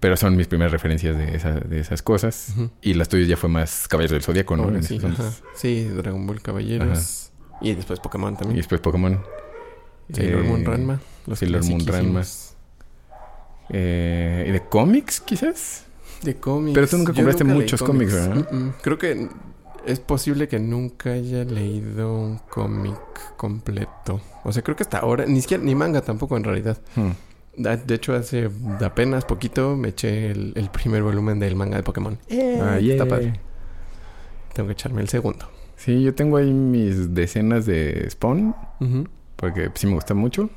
pero son mis primeras referencias de, esa- de esas cosas. Y las tuyas ya fue más Caballeros del Zodíaco, ¿no? Sí, ajá. Dragon Ball Caballeros. Y después Pokémon Y también. después Pokémon. Sailor Eh, Moon Ranma. Los Sailor Moon clasiquísimos. Eh, ¿Y de cómics, quizás? De cómics. Pero tú nunca compraste muchos cómics, ¿verdad? Mm, mm. Creo que es posible que nunca haya leído un cómic completo. O sea, creo que hasta ahora, ni siquiera, ni manga tampoco en realidad. Hmm. De hecho, hace apenas poquito me eché el, el primer volumen del manga de Pokémon. Ah, Está yeah. padre. Tengo que echarme el segundo. Sí, yo tengo ahí mis decenas de Spawn, porque sí me gusta mucho.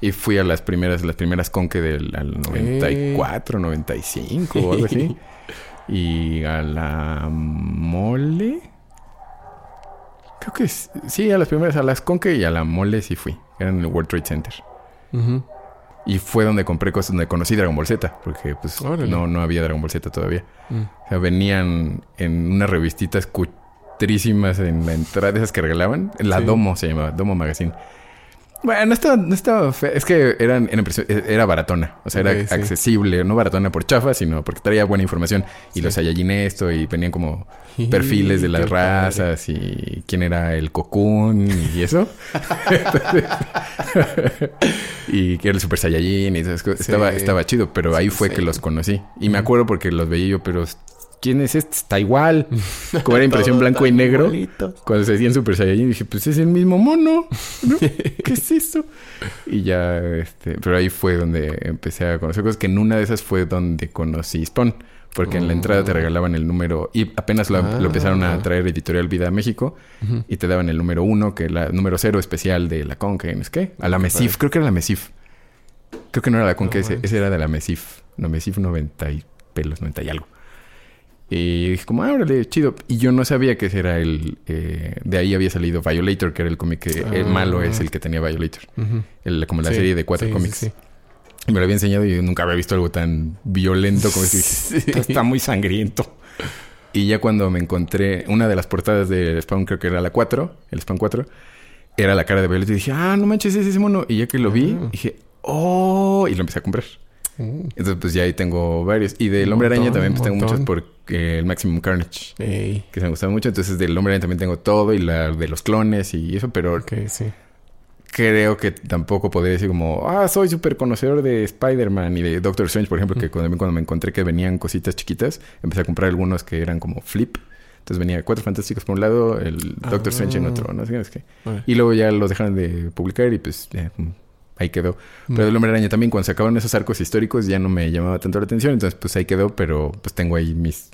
Y fui a las primeras, las primeras conque del al 94, 95 o algo así. [laughs] Y a la mole. Creo que sí, a las primeras, a las conque y a la mole sí fui. Eran en el World Trade Center. Ujú. Y fue donde compré cosas, donde conocí Dragon Ball Z, porque pues Órale. no, no había Dragon Ball Z todavía. Mm. O sea, venían en unas revistitas cutrísimas en la entrada, esas que regalaban. La Sí. Domo se llamaba, Domo Magazine. Bueno, no estaba, no estaba fea. Es que eran, impresio- era baratona. O sea, era sí. accesible. No baratona por chafa, sino porque traía buena información. Y Sí. los Saiyajin esto, y venían como perfiles de las padre. razas y quién era el Cocoon y eso. Entonces, [laughs] y que era el Super Saiyajin y esas cosas. Estaba, estaba chido, pero ahí fue que los conocí. Y me acuerdo porque los veía yo, pero ¿quién es este? Está igual. [laughs] Como era impresión blanco y negro. Cuando se hacían Super Saiyajin dije, pues es el mismo mono. ¿no? [laughs] ¿Qué es eso? Y ya, este... Pero ahí fue donde empecé a conocer cosas. Que en una de esas fue donde conocí Spawn. Porque en la entrada te Oh. regalaban el número... Y apenas lo, lo empezaron a Ah. traer Editorial Vida a México. Y te daban el número uno, que era el número cero especial de la Conque. ¿Es qué? A la Mesif. Creo que era la Mesif. Creo que no era la Conque. No ese, ese era de la Mesif. No, Mesif 90 y pelos, 90 y algo. Y dije como, ah, órale, chido. Y yo no sabía que ese era el... eh, de ahí había salido Violator, que era el cómic que... El Ah. malo es el que tenía Violator. El- como la Sí, serie de cuatro sí, cómics. sí. Y me lo había enseñado y yo nunca había visto algo tan violento como. Dije. [laughs] "Esto está muy sangriento. Y ya cuando me encontré una de las portadas del Spawn, creo que era la 4, el Spawn 4, era la cara de Violeta y dije, ah, no manches, ese es ese mono. Y ya que lo vi, Ah. dije, oh, y lo empecé a comprar. Mm. Entonces, pues ya ahí tengo varios. Y del Hombre Araña también pues, tengo muchos porque el Maximum Carnage, Ey. que se me gustaba mucho. Entonces, del Hombre Araña también tengo todo y la de los clones y eso, pero sí. creo que tampoco podría decir como, ah, soy súper conocedor de Spider-Man y de Doctor Strange, por ejemplo, que cuando, cuando me encontré que venían cositas chiquitas, empecé a comprar algunos que eran como flip. Entonces venía Cuatro Fantásticos por un lado, el Doctor Ah. Strange en otro, no sé qué. Y luego ya los dejaron de publicar y pues ya, mm, ahí quedó. Pero el Hombre Araña también, cuando se acabaron esos arcos históricos, ya no me llamaba tanto la atención. Entonces, pues ahí quedó, pero pues tengo ahí mis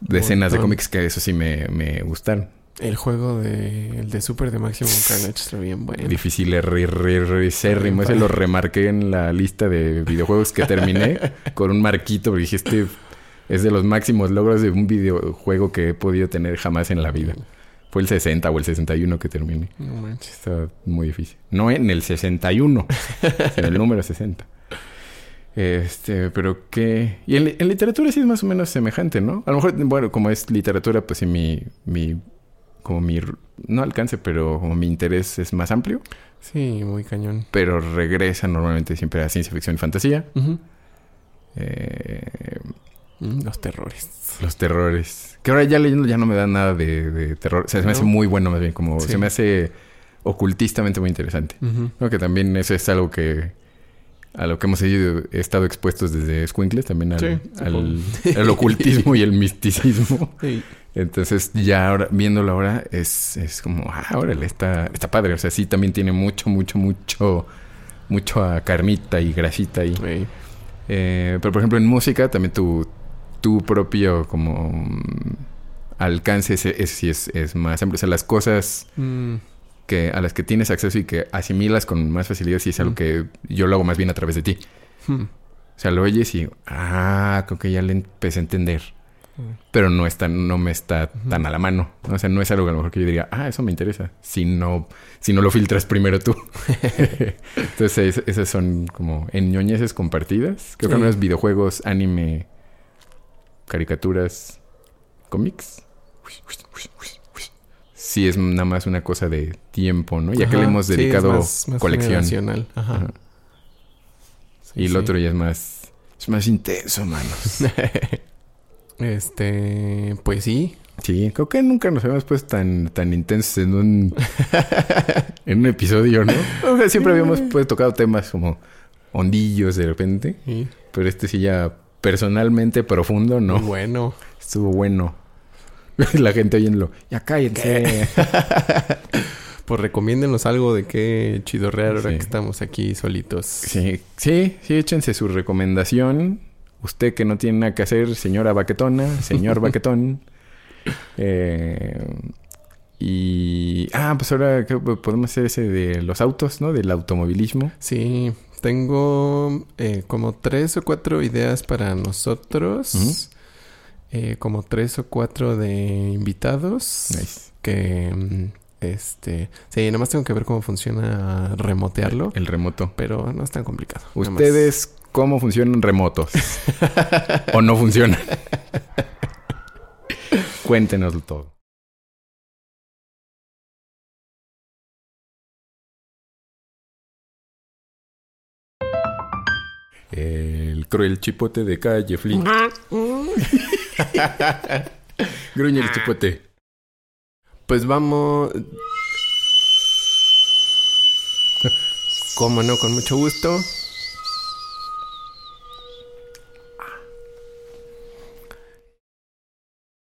decenas de cómics que eso sí me, me gustaron. El juego de, el de Super de Maximum Carnage está bien bueno. Difícil, r- r- r- cérrimo. Ese lo remarqué en la lista de videojuegos que terminé [laughs] con un marquito porque dije, este es de los máximos logros de un videojuego que he podido tener jamás en la vida. Fue el 60 o el 61 que terminé. No manches. Estaba muy difícil. No en el 61, en [laughs] el número 60. Este, pero que... Y en, li- en literatura sí es más o menos semejante, ¿no? A lo mejor, bueno, como es literatura, pues sí mi... mi como mi... No alcance, pero como mi interés es más amplio. Sí, muy cañón. Pero regresa normalmente siempre a ciencia ficción y fantasía. Eh, Mm, Los terrores. los terrores. Que ahora ya leyendo ya no me da nada de, de terror. O sea, se me hace muy bueno más bien. Como Sí. se me hace ocultistamente muy interesante. No, que también eso es algo que a lo que hemos ido- estado expuestos desde Squinkles, también al, Sí, al- [laughs] al ocultismo y el misticismo. [laughs] Sí. Entonces, ya ahora, viéndolo ahora, es, es como, ah, órale, está, está padre. O sea, sí también tiene mucho, mucho, mucho, mucho a carmita y grasita ahí. Sí. Eh, pero por ejemplo, en música también tu, tu propio como alcance es, es, sí es, es más amplio. O sea, las cosas Mm, que, a las que tienes acceso y que asimilas con más facilidad, sí es algo Mm. que yo lo hago más bien a través de ti. hmm. O sea, lo oyes y, ah, creo que ya le empecé a entender. Pero no está, no me está tan a la mano. O sea, no es algo que a lo mejor que yo diga, ah, eso me interesa. Si no, si no lo filtras primero tú. [laughs] Entonces, es- esas son como en ñoñeces compartidas. Creo que no es videojuegos, anime, caricaturas, cómics. Sí, es nada más una cosa de tiempo, ¿no? Ya que le hemos sí, dedicado más- más colección. Ajá. Ajá. Sí, y el sí. otro ya es más, es más intenso, manos. [laughs] Este, pues sí. Sí, creo que nunca nos habíamos puesto tan, tan intensos en un, [laughs] en un episodio, ¿no? O sea, siempre habíamos pues, tocado temas como hondillos de repente, Sí. pero este sí ya personalmente profundo, ¿no? Bueno. Estuvo bueno. [laughs] La gente oyéndolo, ya cállense. [laughs] Pues recomiéndenos algo de qué chidorrear ahora Sí. que estamos aquí solitos. Sí, sí, sí, échense su recomendación. Usted que no tiene nada que hacer, señora baquetona, señor [laughs] baquetón. Eh, y... Ah, pues ahora podemos hacer ese de los autos, ¿no? Del automovilismo. Sí, tengo eh, como tres o cuatro ideas para nosotros. Eh, como tres o cuatro de invitados. Nice. Que, mm, este... Sí, nada más tengo que ver cómo funciona remotearlo. El remoto. Pero no es tan complicado. ¿Ustedes cómo funcionan remotos? [laughs] ¿O no funcionan? Cuéntenoslo todo. El cruel chipote de calle Flynn. [laughs] Gruñe el chipote. Pues vamos... Cómo no, con mucho gusto.